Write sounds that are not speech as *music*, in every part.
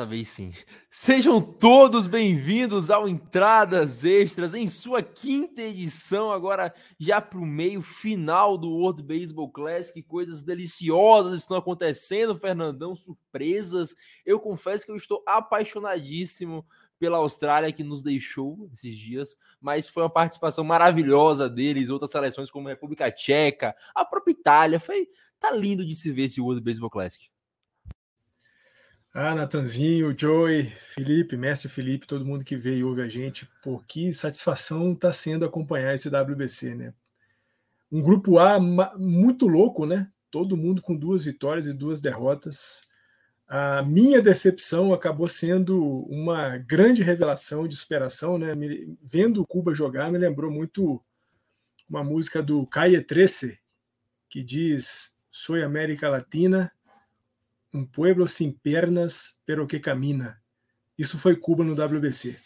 Dessa vez sim. Sejam todos bem-vindos ao Entradas Extras em sua quinta edição, agora já para o meio final do World Baseball Classic. Coisas deliciosas estão acontecendo, Fernandão, surpresas. Eu confesso que eu estou apaixonadíssimo pela Austrália que nos deixou esses dias, mas foi uma participação maravilhosa deles, outras seleções como República Tcheca, a própria Itália. Foi tá lindo de se ver esse World Baseball Classic. Ah, Natanzinho, Joey, Felipe, mestre Felipe, todo mundo que veio e ouve a gente, por que satisfação está sendo acompanhar esse WBC, né? Um grupo A muito louco, né? Todo mundo com duas vitórias e duas derrotas. A minha decepção acabou sendo uma grande revelação de superação, né? Vendo o Cuba jogar, me lembrou muito uma música do Calle Trece, que diz: Sou América Latina, um pueblo sem pernas, pero que camina. Isso foi Cuba no WBC.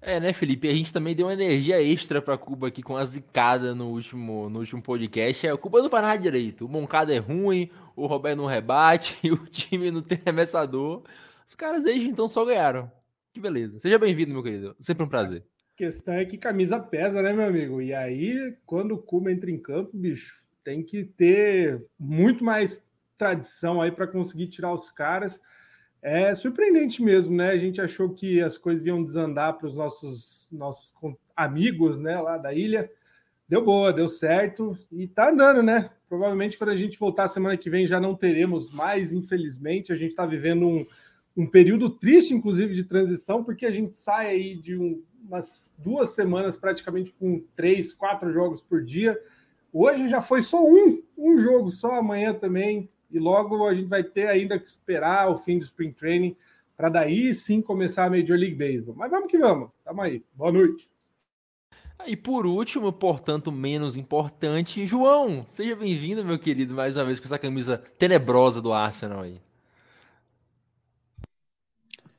É, né, Felipe? A gente também deu uma energia extra para Cuba aqui com a zicada no último, no último podcast. É, o Cuba não faz nada direito. O Moncada é ruim, o Roberto não rebate, *laughs* o time não tem arremessador. Os caras desde então só ganharam. Que beleza. Seja bem-vindo, meu querido. Sempre um prazer. A questão é que camisa pesa, né, meu amigo? E aí, quando o Cuba entra em campo, bicho, tem que ter muito mais tradição aí para conseguir tirar os caras. É surpreendente mesmo, né? A gente achou que as coisas iam desandar para os nossos, nossos amigos, né, lá da ilha. Deu boa, deu certo e tá andando, né? Provavelmente quando a gente voltar semana que vem já não teremos mais, infelizmente. A gente está vivendo um, um período triste, inclusive, de transição, porque a gente sai aí de um, umas duas semanas praticamente com três, quatro jogos por dia. Hoje já foi só um, um jogo só, amanhã também e logo a gente vai ter ainda que esperar o fim do Spring Training para daí sim começar a Major League Baseball. Mas vamos que vamos. Tamo aí. Boa noite. E por último, portanto, menos importante, João, seja bem-vindo, meu querido, mais uma vez com essa camisa tenebrosa do Arsenal aí.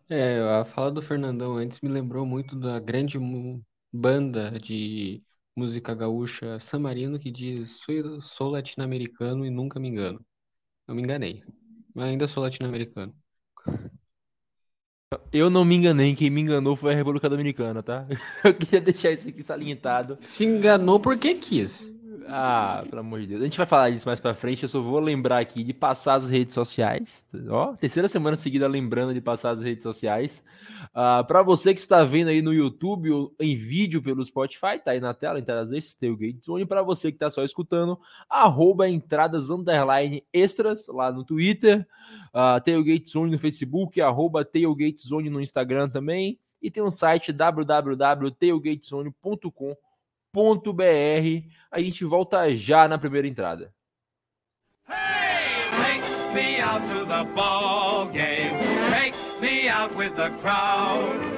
É, a fala do Fernandão antes me lembrou muito da grande banda de música gaúcha San Marino que diz: sou, sou latino-americano e nunca me engano. Eu me enganei. Mas ainda sou latino-americano. Eu não me enganei, quem me enganou foi a República Dominicana, tá? *laughs* Eu queria deixar isso aqui salientado. Se enganou porque quis. Ah, pelo amor de Deus. A gente vai falar disso mais pra frente. Eu só vou lembrar aqui de passar as redes sociais. Ó, terceira semana seguida lembrando de passar as redes sociais. Uh, para você que está vendo aí no YouTube ou em vídeo pelo Spotify, tá aí na tela, entradas extras, Tailgate Zone. Para você que está só escutando, arroba entradas underline extras lá no Twitter, uh, Tailgate Zone no Facebook, arroba Tailgate Zone no Instagram também. E tem um site www.tailgatezone.com.br br A gente volta já na primeira entrada. Hey, take me out to the ball game. Take me out with the crowd.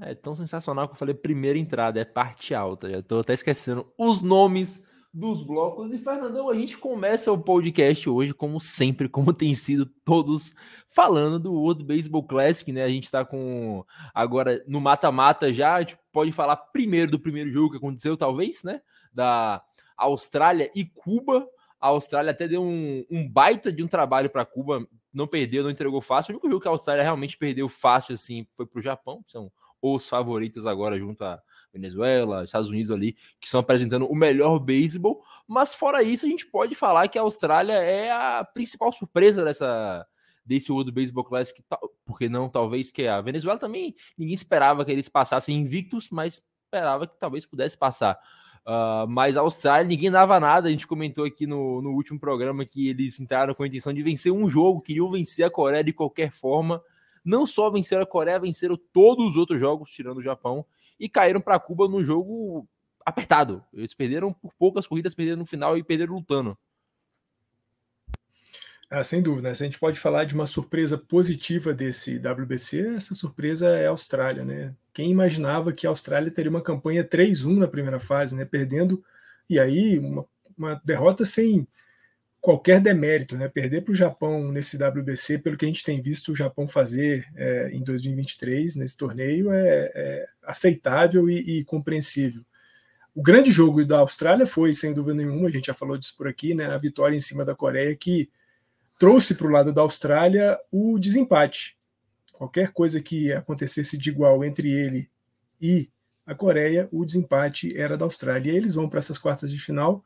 É tão sensacional que eu falei primeira entrada, é parte alta. Já tô até esquecendo os nomes dos blocos. E, Fernandão, a gente começa o podcast hoje, como sempre, como tem sido todos falando do World Baseball Classic, né? A gente tá com agora no mata-mata já, a gente pode falar primeiro do primeiro jogo que aconteceu, talvez, né? Da Austrália e Cuba. A Austrália até deu um, um baita de um trabalho para Cuba, não perdeu, não entregou fácil. O único jogo que a Austrália realmente perdeu fácil, assim, foi pro Japão, são os favoritos agora junto a Venezuela, Estados Unidos ali, que estão apresentando o melhor beisebol. Mas fora isso, a gente pode falar que a Austrália é a principal surpresa dessa desse World Baseball Classic, porque não, talvez que a Venezuela também ninguém esperava que eles passassem invictos, mas esperava que talvez pudesse passar. Uh, mas a Austrália, ninguém dava nada. A gente comentou aqui no, no último programa que eles entraram com a intenção de vencer um jogo, queriam vencer a Coreia de qualquer forma não só venceram a Coreia, venceram todos os outros jogos, tirando o Japão, e caíram para Cuba no jogo apertado. Eles perderam por poucas corridas, perderam no final e perderam lutando. Ah, sem dúvida, né? se a gente pode falar de uma surpresa positiva desse WBC, essa surpresa é a Austrália, né? Quem imaginava que a Austrália teria uma campanha 3-1 na primeira fase, né? Perdendo, e aí uma, uma derrota sem qualquer demérito, né? Perder para o Japão nesse WBC, pelo que a gente tem visto o Japão fazer é, em 2023 nesse torneio, é, é aceitável e, e, compreensível. O grande jogo da Austrália foi, sem dúvida nenhuma, a gente já falou disso por aqui, né? A vitória em cima da Coreia, que trouxe para o lado da Austrália o desempate. Qualquer coisa que acontecesse de igual entre ele e a Coreia, o desempate era da Austrália. E eles vão para essas quartas de final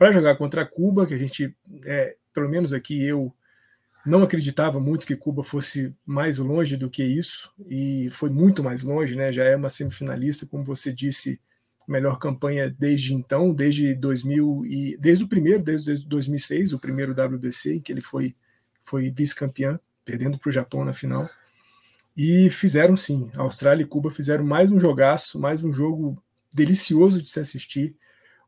para jogar contra Cuba, que a gente, é, pelo menos aqui eu não acreditava muito que Cuba fosse mais longe do que isso, e foi muito mais longe, né? Já é uma semifinalista, como você disse, melhor campanha desde então, desde 2000 e desde o primeiro, desde 2006, o primeiro WBC, em que ele foi foi vice-campeão, perdendo para o Japão na final. E fizeram sim, a Austrália e Cuba fizeram mais um jogaço, mais um jogo delicioso de se assistir.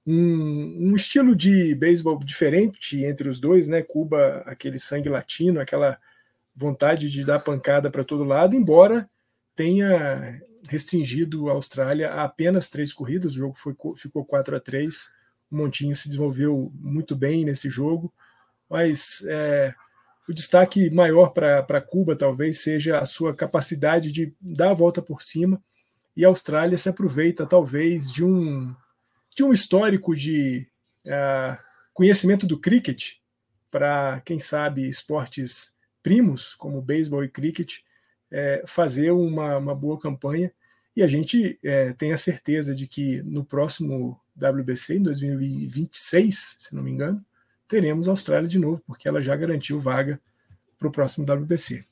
Um, um estilo de beisebol diferente entre os dois, né? Cuba, aquele sangue latino, aquela vontade de dar pancada para todo lado, embora tenha restringido a Austrália a apenas três corridas, o jogo foi, ficou 4 a 3 o Montinho se desenvolveu muito bem nesse jogo, mas é, o destaque maior para Cuba talvez seja a sua capacidade de dar a volta por cima, e a Austrália se aproveita talvez de um, de um histórico de uh, conhecimento do cricket para, quem sabe, esportes primos, como beisebol e cricket, é, fazer uma, uma, boa campanha. E a gente é, tem a certeza de que no próximo WBC, em 2026, se não me engano, teremos a Austrália de novo, porque ela já garantiu vaga para o próximo WBC.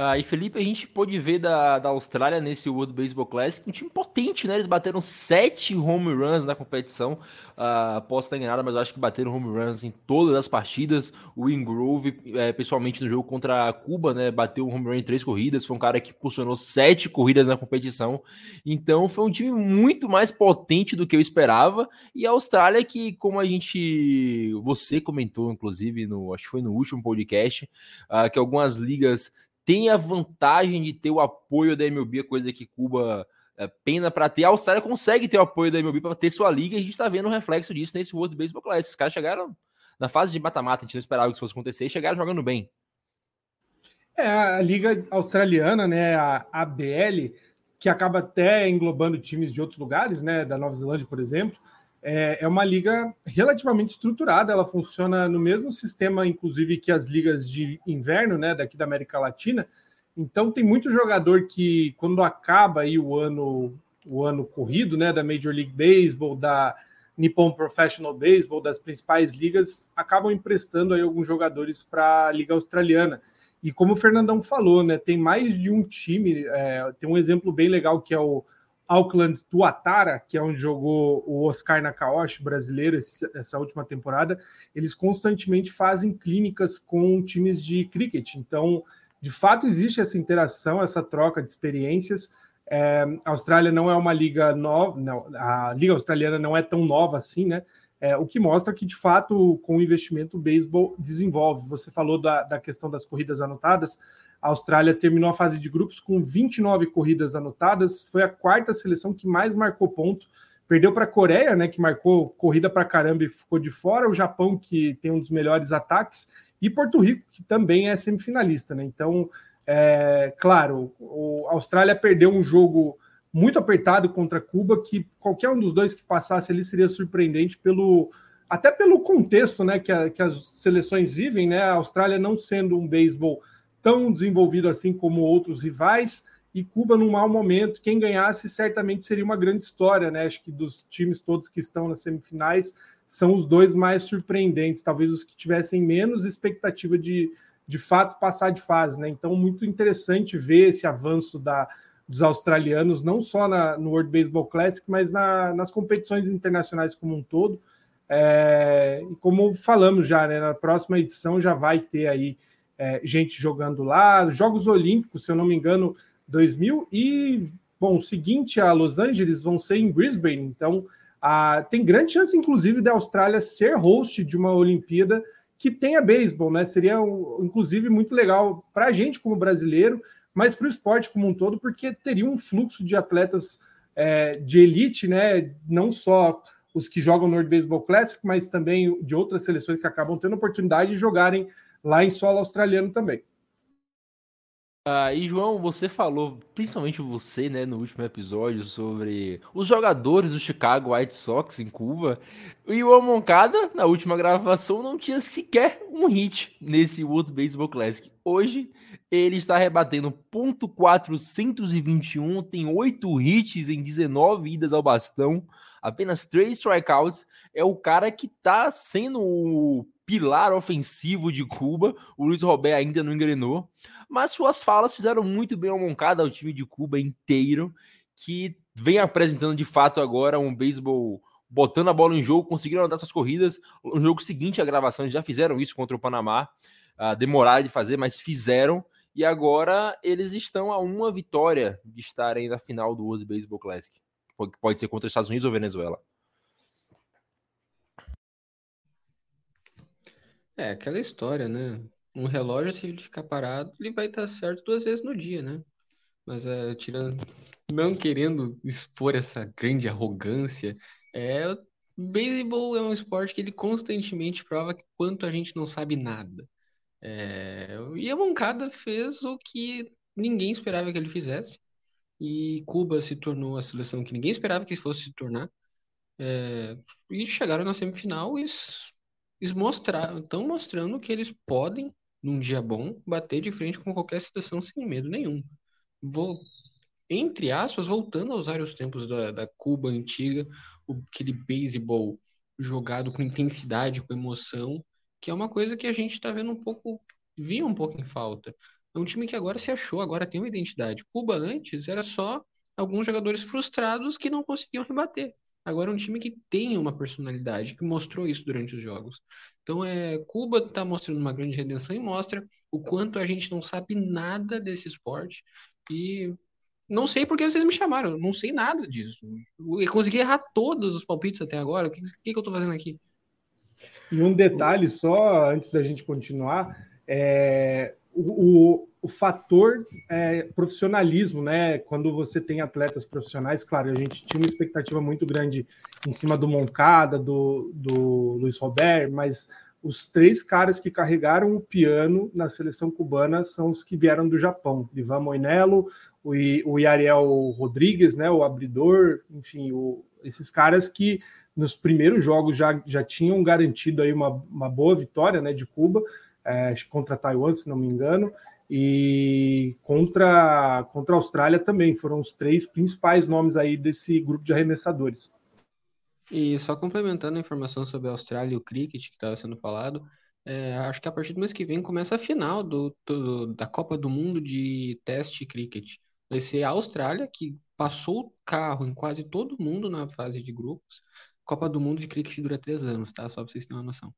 Ah, e Felipe, a gente pôde ver da, da Austrália nesse World Baseball Classic um time potente, né? Eles bateram sete home runs na competição. Ah, posso estar enganado, mas acho que bateram home runs em todas as partidas. O Ingrove, é, pessoalmente no jogo contra Cuba, né? Bateu um home run em três corridas. Foi um cara que posicionou sete corridas na competição. Então foi um time muito mais potente do que eu esperava. E a Austrália, que, como a gente. Você comentou, inclusive, no, acho que foi no último podcast, ah, que algumas ligas tem a vantagem de ter o apoio da MLB, coisa que Cuba é, pena para ter. A Austrália consegue ter o apoio da MLB para ter sua liga e a gente está vendo o reflexo disso nesse World Baseball Classic. Os caras chegaram na fase de mata-mata, a gente não esperava que isso fosse acontecer e chegaram jogando bem. É, a liga australiana, né, a ABL, que acaba até englobando times de outros lugares, né, da Nova Zelândia, por exemplo, é, é uma liga relativamente estruturada, ela funciona no mesmo sistema, inclusive, que as ligas de inverno, né, daqui da América Latina. Então tem muito jogador que, quando acaba aí o ano, o ano corrido, né, da Major League Baseball, da Nippon Professional Baseball, das principais ligas, acabam emprestando aí alguns jogadores para a liga australiana. E como o Fernandão falou, né, tem mais de um time. É, tem um exemplo bem legal que é o Auckland Tuatara, que é onde jogou o Oscar Nakaoshi, brasileiro, essa última temporada, eles constantemente fazem clínicas com times de cricket. Então, de fato, existe essa interação, essa troca de experiências. É, a Austrália não é uma liga nova, não, a liga australiana não é tão nova assim, né? É, o que mostra que, de fato, com o investimento, o beisebol desenvolve. Você falou da, da questão das corridas anotadas. A Austrália terminou a fase de grupos com 29 corridas anotadas, foi a quarta seleção que mais marcou ponto. Perdeu para a Coreia, né, que marcou corrida para caramba e ficou de fora, o Japão, que tem um dos melhores ataques, e Porto Rico, que também é semifinalista. Né? Então, é, claro, a Austrália perdeu um jogo muito apertado contra Cuba, que qualquer um dos dois que passasse ali seria surpreendente pelo até pelo contexto né, que, a, que as seleções vivem, né? A Austrália não sendo um beisebol tão desenvolvido assim como outros rivais, e Cuba num mau momento. Quem ganhasse certamente seria uma grande história, né? Acho que dos times todos que estão nas semifinais são os dois mais surpreendentes, talvez os que tivessem menos expectativa de de fato passar de fase, né? Então, muito interessante ver esse avanço da, dos australianos, não só na, no World Baseball Classic, mas na, nas competições internacionais como um todo. É, e como falamos já, né, na próxima edição já vai ter aí é, gente jogando lá. Jogos Olímpicos, se eu não me engano, 2000 e bom, o seguinte a Los Angeles vão ser em Brisbane, então a, tem grande chance, inclusive, da Austrália ser host de uma Olimpíada que tenha beisebol, né? Seria, inclusive, muito legal para a gente como brasileiro, mas para o esporte como um todo, porque teria um fluxo de atletas é, de elite, né? Não só os que jogam no World Baseball Classic, mas também de outras seleções que acabam tendo oportunidade de jogarem lá em solo australiano também. Ah, e João, você falou, principalmente você, né, no último episódio, sobre os jogadores do Chicago White Sox em Cuba. E o Moncada, na última gravação, não tinha sequer um hit nesse World Baseball Classic. Hoje, ele está rebatendo ponto .421, tem oito hits em 19 idas ao bastão, apenas três strikeouts. É o cara que está sendo o pilar ofensivo de Cuba. O Luiz Robert ainda não engrenou, mas suas falas fizeram muito bem ao Moncada, ao time de Cuba inteiro, que vem apresentando de fato agora um beisebol botando a bola em jogo, conseguiram andar suas corridas. No jogo seguinte, a gravação, já fizeram isso contra o Panamá. Uh, demoraram de fazer, mas fizeram. E agora eles estão a uma vitória de estarem na final do World Baseball Classic. Pode ser contra os Estados Unidos ou Venezuela. É aquela história, né? Um relógio, se ele ficar parado, ele vai estar certo duas vezes no dia, né? Mas é, tirando, não querendo expor essa grande arrogância, é, beisebol é um esporte que ele constantemente prova quanto a gente não sabe nada. É, e a Moncada fez o que ninguém esperava que ele fizesse. E Cuba se tornou a seleção que ninguém esperava que fosse se tornar. É, e chegaram na semifinal e eles mostraram, estão mostrando que eles podem, num dia bom, bater de frente com qualquer situação sem medo nenhum. Vou, entre aspas, voltando a usar os tempos da, da Cuba antiga, aquele beisebol jogado com intensidade, com emoção, que é uma coisa que a gente está vendo um pouco, via um pouco em falta. É um time que agora se achou, agora tem uma identidade. Cuba antes era só alguns jogadores frustrados que não conseguiam rebater. Agora é um time que tem uma personalidade, que mostrou isso durante os jogos. Então, é, Cuba está mostrando uma grande redenção e mostra o quanto a gente não sabe nada desse esporte. E não sei porque vocês me chamaram, não sei nada disso. Eu consegui errar todos os palpites até agora. O que, que, que eu estou fazendo aqui? E um detalhe só, antes da gente continuar, é, o, o fator é, profissionalismo, né? Quando você tem atletas profissionais, claro, a gente tinha uma expectativa muito grande em cima do Moncada, do, do Luiz Robert, mas os três caras que carregaram o piano na seleção cubana são os que vieram do Japão: Ivan Moinello, o, o Yariel Rodrigues, né? O abridor, enfim, o, esses caras que nos primeiros jogos já, já tinham garantido aí uma, uma boa vitória, né? De Cuba. É, contra Taiwan, se não me engano, e contra, contra a Austrália também. Foram os três principais nomes aí desse grupo de arremessadores. E só complementando a informação sobre a Austrália e o cricket que estava sendo falado, é, acho que a partir do mês que vem começa a final do, do, da Copa do Mundo de teste cricket. Vai ser a Austrália, que passou o carro em quase todo mundo na fase de grupos. Copa do Mundo de cricket dura três anos, tá? Só para vocês terem uma noção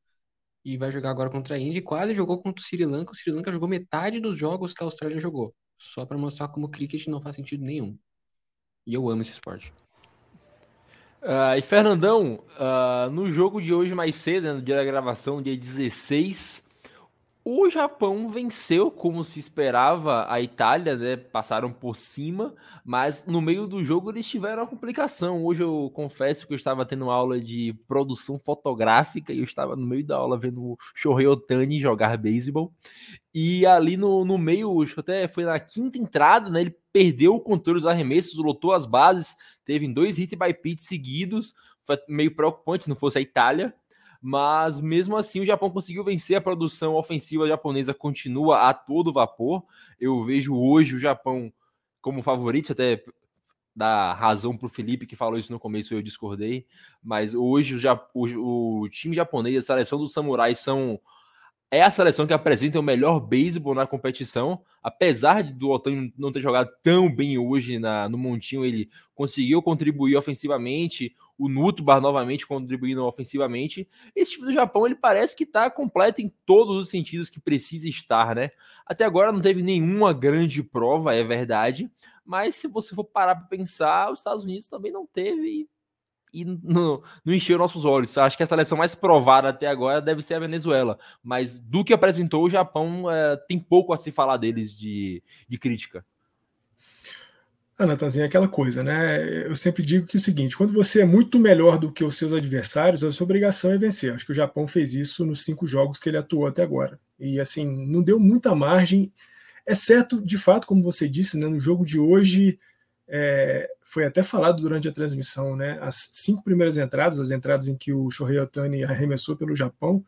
e vai jogar agora contra a Índia. Quase jogou contra o Sri Lanka. O Sri Lanka jogou metade dos jogos que a Austrália jogou. Só para mostrar como o cricket não faz sentido nenhum. E eu amo esse esporte. Uh, e Fernandão, uh, no jogo de hoje mais cedo, né, no dia da gravação, dia 16, o Japão venceu como se esperava a Itália, né? Passaram por cima, mas no meio do jogo eles tiveram uma complicação. Hoje eu confesso que eu estava tendo aula de produção fotográfica e eu estava no meio da aula vendo o Shohei Otani jogar beisebol. E ali no, no meio, até foi na quinta entrada, né? Ele perdeu o controle dos arremessos, lotou as bases, teve dois hit by pitch seguidos. Foi meio preocupante se não fosse a Itália mas mesmo assim o Japão conseguiu vencer a produção ofensiva japonesa continua a todo vapor. Eu vejo hoje o Japão como favorito, até dar razão para o Felipe que falou isso no começo, eu discordei, mas hoje o, o, o time japonês, a seleção dos samurais são é a seleção que apresenta o melhor beisebol na competição, apesar do Otani não ter jogado tão bem hoje na, no Montinho, ele conseguiu contribuir ofensivamente, o Nutubar novamente contribuindo ofensivamente. Esse time do Japão, ele parece que está completo em todos os sentidos que precisa estar, né? Até agora não teve nenhuma grande prova, é verdade, mas se você for parar para pensar, os Estados Unidos também não teve e não, não encheu nossos olhos. Acho que a seleção mais provada até agora deve ser a Venezuela, mas do que apresentou o Japão, é, tem pouco a se falar deles de, de crítica. Ah, Natanzinho, é aquela coisa, né? Eu sempre digo que é o seguinte: quando você é muito melhor do que os seus adversários, a sua obrigação é vencer. Acho que o Japão fez isso nos cinco jogos que ele atuou até agora. E assim, não deu muita margem Exceto, de fato, como você disse, né, no jogo de hoje, é, foi até falado durante a transmissão, né, as cinco primeiras entradas, as entradas em que o Shohei Otani arremessou pelo Japão,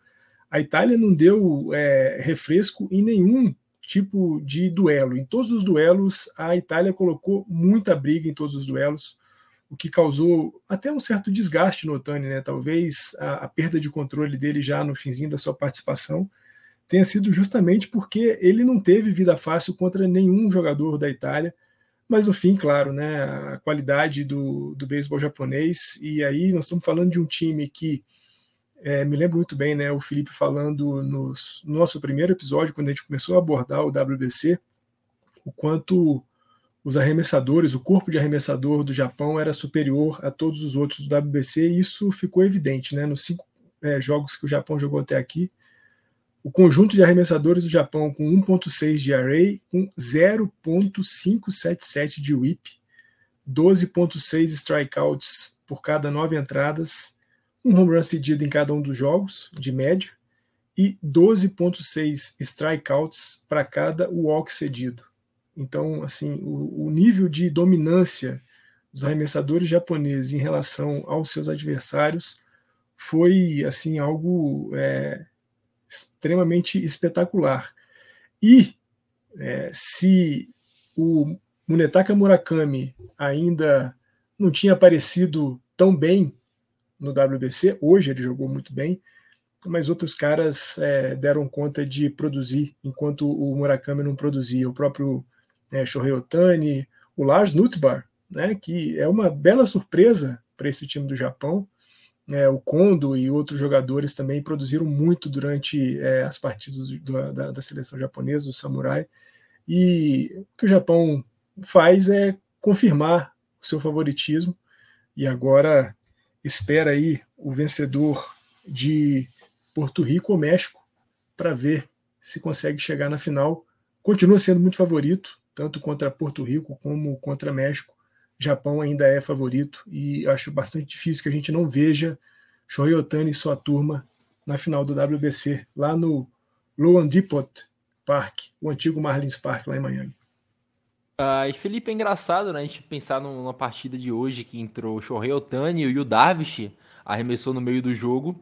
a Itália não deu é, refresco em nenhum tipo de duelo. Em todos os duelos, a Itália colocou muita briga em todos os duelos, o que causou até um certo desgaste no Otani, né? Talvez a, a perda de controle dele já no finzinho da sua participação tenha sido justamente porque ele não teve vida fácil contra nenhum jogador da Itália. Mas no fim, claro, né, a qualidade do, do beisebol japonês, e aí nós estamos falando de um time que é, me lembro muito bem, né, o Felipe falando no nosso primeiro episódio, quando a gente começou a abordar o WBC, o quanto os arremessadores, o corpo de arremessador do Japão era superior a todos os outros do WBC, e isso ficou evidente, né? Nos cinco é, jogos que o Japão jogou até aqui, o conjunto de arremessadores do Japão com 1.6 de array, com 0.577 de whip, 12.6 strikeouts por cada nove entradas, um home run cedido em cada um dos jogos, de média, e 12.6 strikeouts para cada walk cedido. Então, assim, o, o nível de dominância dos arremessadores japoneses em relação aos seus adversários foi assim algo é, extremamente espetacular. E é, se o Munetaka Murakami ainda não tinha aparecido tão bem no WBC, hoje ele jogou muito bem, mas outros caras é, deram conta de produzir enquanto o Murakami não produzia. O próprio né, Shohei Otani, o Lars Nutbar, né, que é uma bela surpresa para esse time do Japão. É, o Kondo e outros jogadores também produziram muito durante é, as partidas do, da, da, seleção japonesa, do Samurai. E o que o Japão faz é confirmar o seu favoritismo e agora espera aí o vencedor de Porto Rico ou México para ver se consegue chegar na final. Continua sendo muito favorito, tanto contra Porto Rico como contra México. Japão ainda é favorito e acho bastante difícil que a gente não veja Shohei Otani e sua turma na final do WBC, lá no Loan Depot Park, o antigo Marlins Park lá em Miami. Uh, e Felipe, é engraçado, né? A gente pensar numa partida de hoje que entrou o Shohei Otani e o Darvish arremessou no meio do jogo.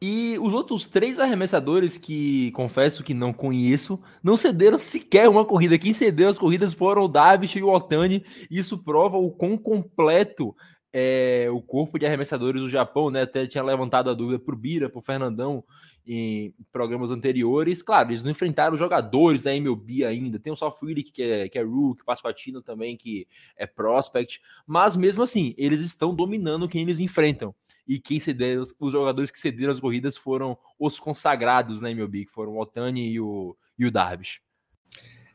E os outros três arremessadores que confesso que não conheço, não cederam sequer uma corrida. Quem cedeu as corridas foram o Davis e o Otani. Isso prova o quão completo é o corpo de arremessadores do Japão, né? Até tinha levantado a dúvida pro Bira, pro Fernandão em programas anteriores. Claro, eles não enfrentaram jogadores da MLB ainda. Tem o Willick, que é, que é Rook, Pasquatino também, que é Prospect. Mas mesmo assim, eles estão dominando quem eles enfrentam e quem cederam, os jogadores que cederam as corridas foram os consagrados na MLB, que foram o Otani e o, e o Darvish.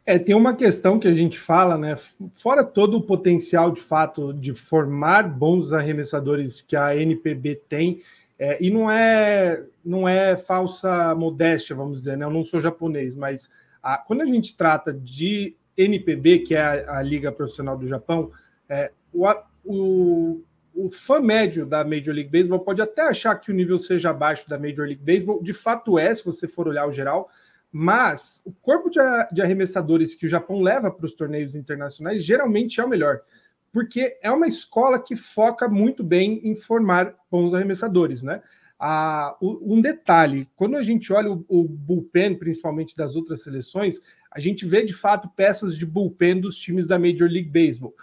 É, tem uma questão que a gente fala, né? Fora todo o potencial de fato de formar bons arremessadores que a NPB tem, é, e não é não é falsa modéstia, vamos dizer, né? Eu não sou japonês, mas a, quando a gente trata de NPB, que é a, a Liga Profissional do Japão, é, o, o, o fã médio da Major League Baseball pode até achar que o nível seja abaixo da Major League Baseball, de fato é, se você for olhar o geral, mas o corpo de, arremessadores que o Japão leva para os torneios internacionais geralmente é o melhor, porque é uma escola que foca muito bem em formar bons arremessadores, né? Ah, um detalhe, quando a gente olha o, o bullpen, principalmente das outras seleções, a gente vê de fato peças de bullpen dos times da Major League Baseball.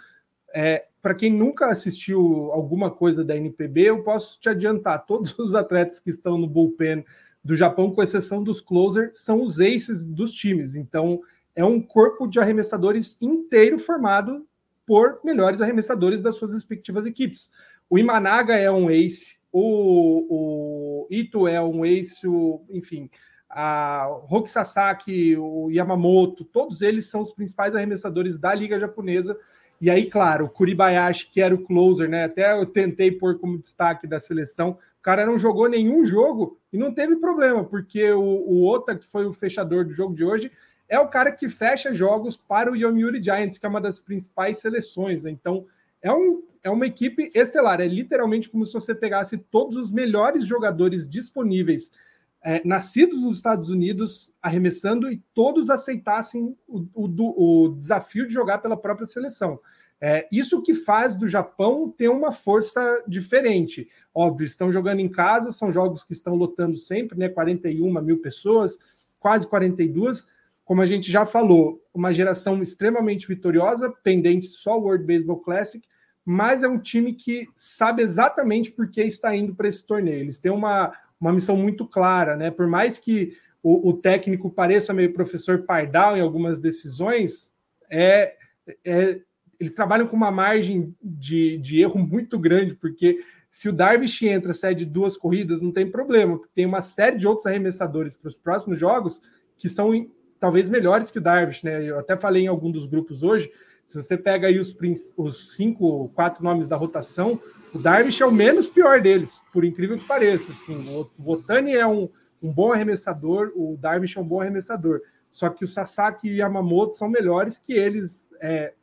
É, para quem nunca assistiu alguma coisa da NPB, eu posso te adiantar: *laughs* todos os atletas que estão no bullpen do Japão, com exceção dos closer, são os aces dos times. Então, é um corpo de arremessadores inteiro formado por melhores arremessadores das suas respectivas equipes. O Imanaga é um ace, o, o Ito é um ace, o, enfim, a Roki Sasaki, o Yamamoto, todos eles são os principais arremessadores da liga japonesa e aí, claro, o Kuribayashi, que era o closer, né? Até eu tentei pôr como destaque da seleção. Cara não jogou nenhum jogo e não teve problema, porque o, o Ota, que foi o fechador do jogo de hoje, é o cara que fecha jogos para o Yomiuri Giants, que é uma das principais seleções. Né? Então, é, um, é uma equipe estelar. É literalmente como se você pegasse todos os melhores jogadores disponíveis é, nascidos nos Estados Unidos arremessando e todos aceitassem o, o, o desafio de jogar pela própria seleção. É, isso que faz do Japão ter uma força diferente. Óbvio, estão jogando em casa, são jogos que estão lotando sempre, né? 41 mil pessoas, quase 42. Como a gente já falou, uma geração extremamente vitoriosa, pendente só ao World Baseball Classic, mas é um time que sabe exatamente por que está indo para esse torneio. Eles têm uma, uma missão muito clara, né? Por mais que o, o técnico pareça meio professor Pardal em algumas decisões, é, é, eles trabalham com uma margem de, de erro muito grande, porque se o Darvish entra, cede duas corridas, não tem problema, tem uma série de outros arremessadores para os próximos jogos que são talvez melhores que o Darvish, né? Eu até falei em algum dos grupos hoje se você pega aí os, os cinco, quatro nomes da rotação, o Darvish é o menos pior deles, por incrível que pareça. Assim, o Otani é um, um bom arremessador, o Darvish é um bom arremessador. Só que o Sasaki e o Yamamoto são melhores que eles é,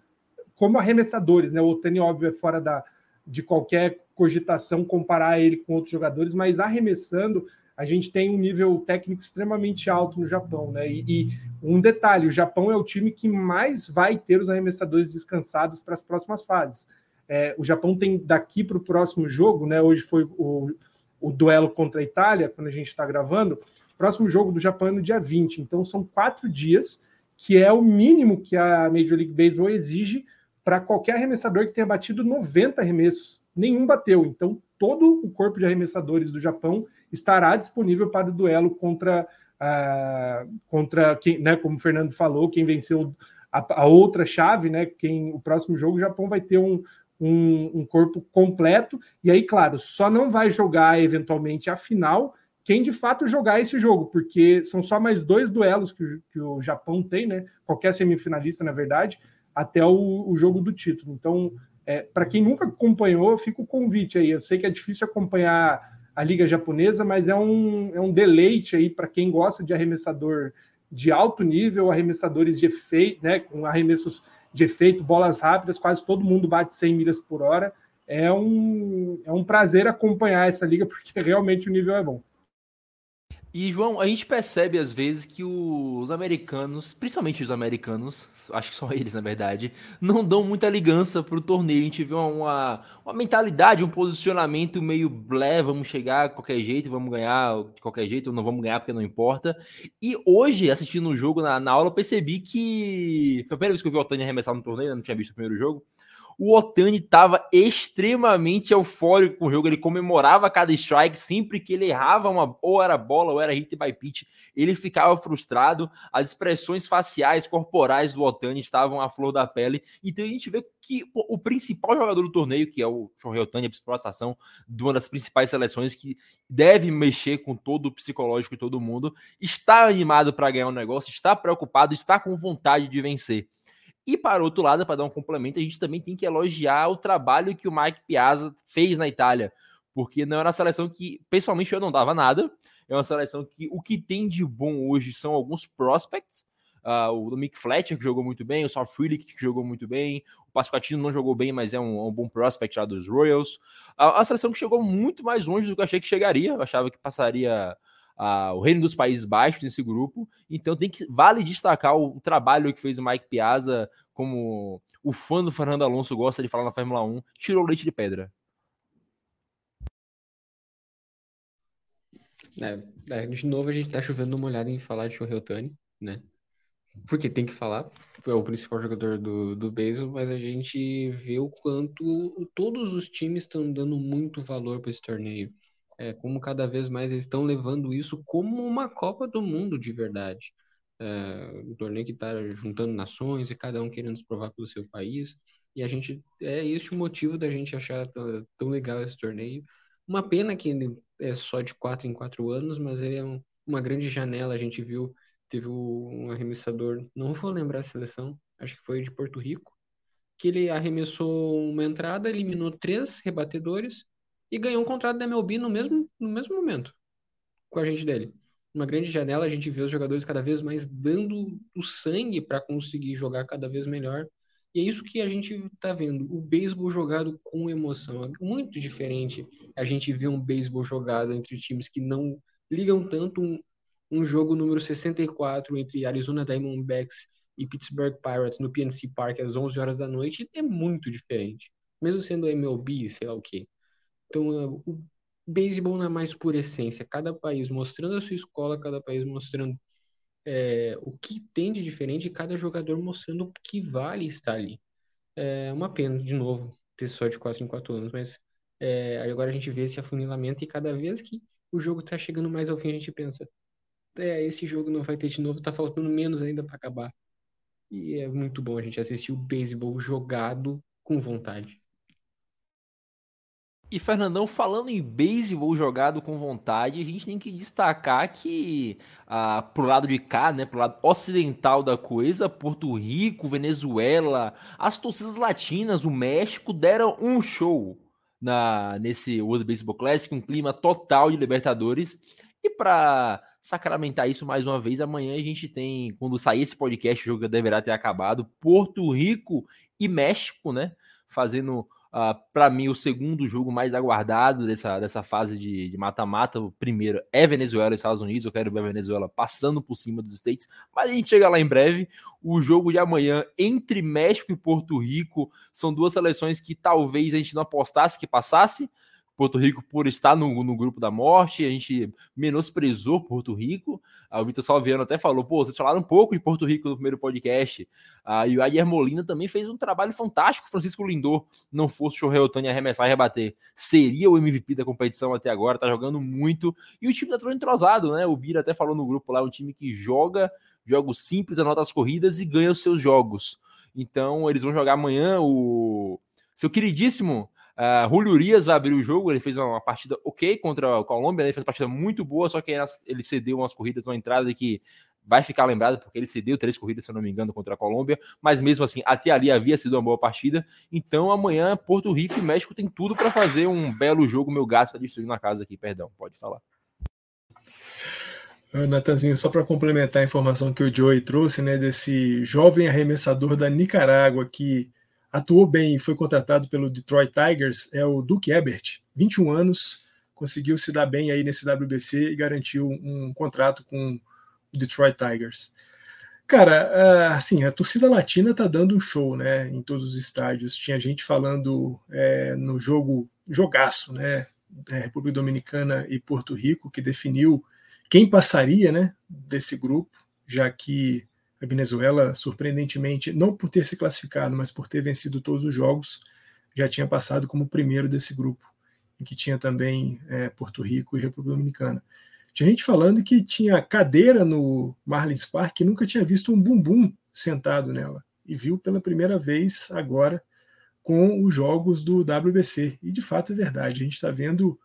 como arremessadores, né? O Otani, óbvio, é fora da, de qualquer cogitação comparar ele com outros jogadores, mas arremessando, a gente tem um nível técnico extremamente alto no Japão, né? E, e, um detalhe: o Japão é o time que mais vai ter os arremessadores descansados para as próximas fases. É, o Japão tem daqui para o próximo jogo, né? Hoje foi o, o duelo contra a Itália, quando a gente está gravando. Próximo jogo do Japão é no dia 20, então são quatro dias, que é o mínimo que a Major League Baseball exige para qualquer arremessador que tenha batido 90 arremessos. Nenhum bateu, então todo o corpo de arremessadores do Japão estará disponível para o duelo contra, uh, contra quem, né, como o Fernando falou, quem venceu a, a, outra chave, né? Quem o próximo jogo o Japão vai ter um, um, um, corpo completo, e aí, claro, só não vai jogar eventualmente a final quem de fato jogar esse jogo, porque são só mais dois duelos que, que o Japão tem, né? Qualquer semifinalista, na verdade, até o, o jogo do título. Então, é, para quem nunca acompanhou, fica o convite aí. Eu sei que é difícil acompanhar a Liga Japonesa, mas é um, é um deleite aí para quem gosta de arremessador de alto nível, arremessadores de efeito, né, com arremessos de efeito, bolas rápidas, quase todo mundo bate 100 milhas por hora. É um, é um prazer acompanhar essa liga, *laughs* porque realmente o nível é bom. E, João, a gente percebe às vezes que os americanos, principalmente os americanos, acho que só eles na verdade, não dão muita ligança pro torneio. A gente vê uma, uma, mentalidade, um posicionamento meio blé, vamos chegar de qualquer jeito, vamos ganhar de qualquer jeito, ou não vamos ganhar porque não importa. E hoje, assistindo o jogo na, na aula, percebi que. Foi a primeira vez que eu vi o Otani arremessar no torneio, eu não tinha visto o primeiro jogo. O Otani estava extremamente eufórico com o jogo. Ele comemorava cada strike sempre que ele errava uma ou era bola ou era hit by pitch. Ele ficava frustrado. As expressões faciais, corporais do Otani estavam à flor da pele. Então a gente vê que o principal jogador do torneio, que é o Shohei Otani, a exploração de uma das principais seleções que deve mexer com todo o psicológico de todo mundo, está animado para ganhar um negócio, está preocupado, está com vontade de vencer. E para outro lado, para dar um complemento, a gente também tem que elogiar o trabalho que o Mike Piazza fez na Itália, porque não era uma seleção que, pessoalmente, eu não dava nada. É uma seleção que o que tem de bom hoje são alguns prospects. Uh, o Mick Fletcher, que jogou muito bem, o South Freelick, que jogou muito bem, o Pasquatino não jogou bem, mas é um, é um bom prospect lá dos Royals. Uh, a seleção que chegou muito mais longe do que eu achei que chegaria. Eu achava que passaria o Reino dos Países Baixos nesse grupo. Então tem que vale destacar o, o, trabalho que fez o Mike Piazza, como o fã do Fernando Alonso gosta de falar na Fórmula 1, tirou leite de pedra. É, é, de novo a gente tá chovendo uma olhada em falar de Shohei né? Porque tem que falar, é o principal jogador do, do beisebol, mas a gente vê o quanto todos os times estão dando muito valor para esse torneio é, como cada vez mais eles estão levando isso como uma Copa do Mundo de verdade. É, um torneio que está juntando nações e cada um querendo se provar pelo seu país. E a gente é este o motivo da gente achar tão, tão legal esse torneio. Uma pena que ele é só de quatro em quatro anos, mas ele é um, uma grande janela. A gente viu, teve um arremessador, não vou lembrar a seleção, acho que foi de Porto Rico, que ele arremessou uma entrada, eliminou três rebatedores e ganhou um contrato da MLB no mesmo, no mesmo momento com a gente dele. Uma grande janela, a gente vê os jogadores cada vez mais dando o sangue para conseguir jogar cada vez melhor. E é isso que a gente está vendo, o beisebol jogado com emoção. É muito diferente a gente ver um beisebol jogado entre times que não ligam tanto um, um jogo número 64 entre Arizona Diamondbacks e Pittsburgh Pirates no PNC Park às 11 horas da noite é muito diferente, mesmo sendo MLB, sei lá o quê. Então, é, o beisebol na mais pura essência, cada país mostrando a sua escola, cada país mostrando é, o que tem de diferente cada jogador mostrando o que vale estar ali. É uma pena, de novo, ter só de 4 em 4 anos, mas é, agora a gente vê esse afunilamento e cada vez que o jogo está chegando mais ao fim, a gente pensa, é, esse jogo não vai ter de novo, tá faltando menos ainda para acabar. E é muito bom a gente assistir o beisebol jogado com vontade. E Fernandão, falando em beisebol jogado com vontade, a gente tem que destacar que ah, pro lado de cá, né, pro lado ocidental da coisa, Porto Rico, Venezuela, as torcidas latinas, o México deram um show na nesse World Baseball Classic, um clima total de Libertadores. E para sacramentar isso mais uma vez, amanhã a gente tem, quando sair esse podcast, o jogo deverá ter acabado, Porto Rico e México, né, fazendo Uh, ah, para mim, o segundo jogo mais aguardado dessa, dessa fase de mata-mata. O primeiro é Venezuela e Estados Unidos. Eu quero ver a Venezuela passando por cima dos States, mas a gente chega lá em breve. O jogo de amanhã entre México e Porto Rico são duas seleções que talvez a gente não apostasse que passasse, Porto Rico por estar no, no grupo da morte, a gente menosprezou Porto Rico. Ah, o Vitor Salviano até falou, pô, vocês falaram um pouco de Porto Rico no primeiro podcast. Ah, e o Ayer Molina também fez um trabalho fantástico. Francisco Lindor não fosse o Shohei Otani arremessar e rebater, seria o MVP da competição até agora, tá jogando muito. E o time tá todo entrosado, né? O Bira até falou no grupo lá, um time que joga jogos simples, anota as corridas e ganha os seus jogos. Então, eles vão jogar amanhã o seu queridíssimo Uh, Julio Urias vai abrir o jogo, ele fez uma partida ok contra a Colômbia, né? ele fez uma partida muito boa, só que ele cedeu umas corridas uma entrada que vai ficar lembrado, porque ele cedeu três corridas, se eu não me engano, contra a Colômbia, mas mesmo assim, até ali havia sido uma boa partida. Então amanhã, Porto Rico e México tem tudo para fazer um belo jogo. Meu gato está destruindo a casa aqui, perdão, pode falar. Natanzinho, só para complementar a informação que o Joey trouxe, né, desse jovem arremessador da Nicarágua que atuou bem e foi contratado pelo Detroit Tigers é o Duke Ebert, 21 anos, conseguiu se dar bem aí nesse WBC e garantiu um contrato com o Detroit Tigers. Cara, assim, a torcida latina tá dando um show, né, em todos os estádios. Tinha gente falando é, no jogo, jogaço, né, é, República Dominicana e Porto Rico, que definiu quem passaria, né, desse grupo, já que a Venezuela, surpreendentemente, não por ter se classificado, mas por ter vencido todos os jogos, já tinha passado como primeiro desse grupo, em que tinha também é, Porto Rico e República Dominicana. Tinha gente falando que tinha cadeira no Marlins Park que nunca tinha visto um bumbum sentado nela, e viu pela primeira vez agora com os jogos do WBC. E de fato é verdade, a gente está vendo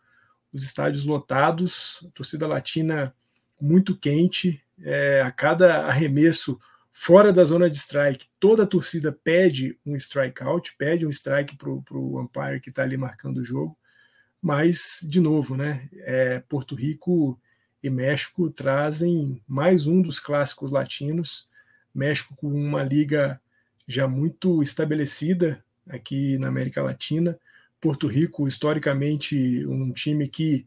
os estádios lotados, torcida latina muito quente, é, a cada arremesso fora da zona de strike, toda a torcida pede um strikeout, pede um strike para o umpire que está ali marcando o jogo. Mas, de novo, né, é, Porto Rico e México trazem mais um dos clássicos latinos. México com uma liga já muito estabelecida aqui na América Latina. Porto Rico, historicamente, um time que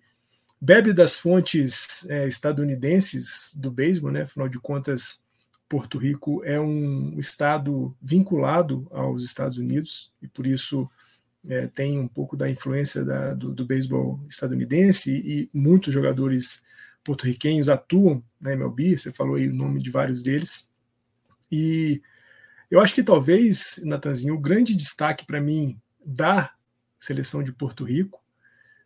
bebe das fontes é, estadunidenses do beisebol, né? Afinal de contas, Porto Rico é um estado vinculado aos Estados Unidos e por isso é, tem um pouco da influência da, do, do beisebol estadunidense e, muitos jogadores porto-riquenhos atuam na MLB. Você falou aí o nome de vários deles e eu acho que talvez, Natanzinho, o grande destaque para mim da seleção de Porto Rico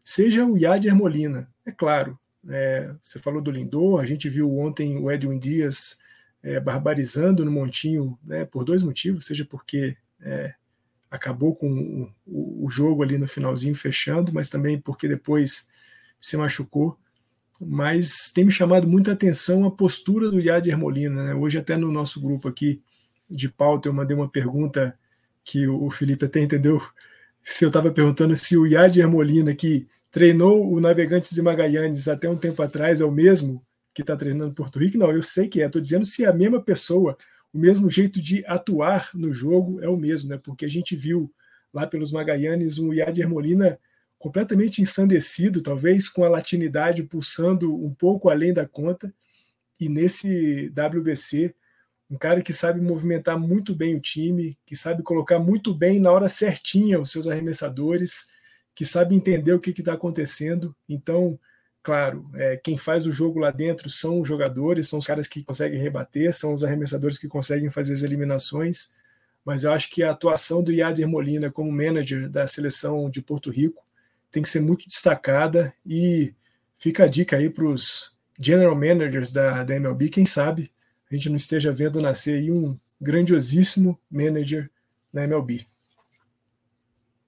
seja o Yadier Molina. É claro, é, você falou do Lindor, a gente viu ontem o Edwin Dias é, barbarizando no Montinho né, por dois motivos, seja porque é, acabou com o, o, jogo ali no finalzinho fechando, mas também porque depois se machucou. Mas tem me chamado muita atenção a postura do Yadier Molina. Né? Hoje, até no nosso grupo aqui de pauta, eu mandei uma pergunta que o Felipe até entendeu. *laughs* Se eu estava perguntando se o Yadier Molina, que treinou o Navegantes de Magallanes até um tempo atrás, é o mesmo que está treinando Porto Rico. Não, eu sei que é. Estou dizendo se é a mesma pessoa, o mesmo jeito de atuar no jogo é o mesmo, né? Porque a gente viu lá pelos Magallanes um Yadier Molina completamente ensandecido, talvez com a latinidade pulsando um pouco além da conta. E nesse WBC, um cara que sabe movimentar muito bem o time, que sabe colocar muito bem na hora certinha os seus arremessadores, que sabe entender o que está acontecendo. Então, claro, é, quem faz o jogo lá dentro são os jogadores, são os caras que conseguem rebater, são os arremessadores que conseguem fazer as eliminações. Mas eu acho que a atuação do Yader Molina como manager da seleção de Porto Rico tem que ser muito destacada e fica a dica aí para os general managers da, da MLB, quem sabe a gente não esteja vendo nascer aí um grandiosíssimo manager na MLB.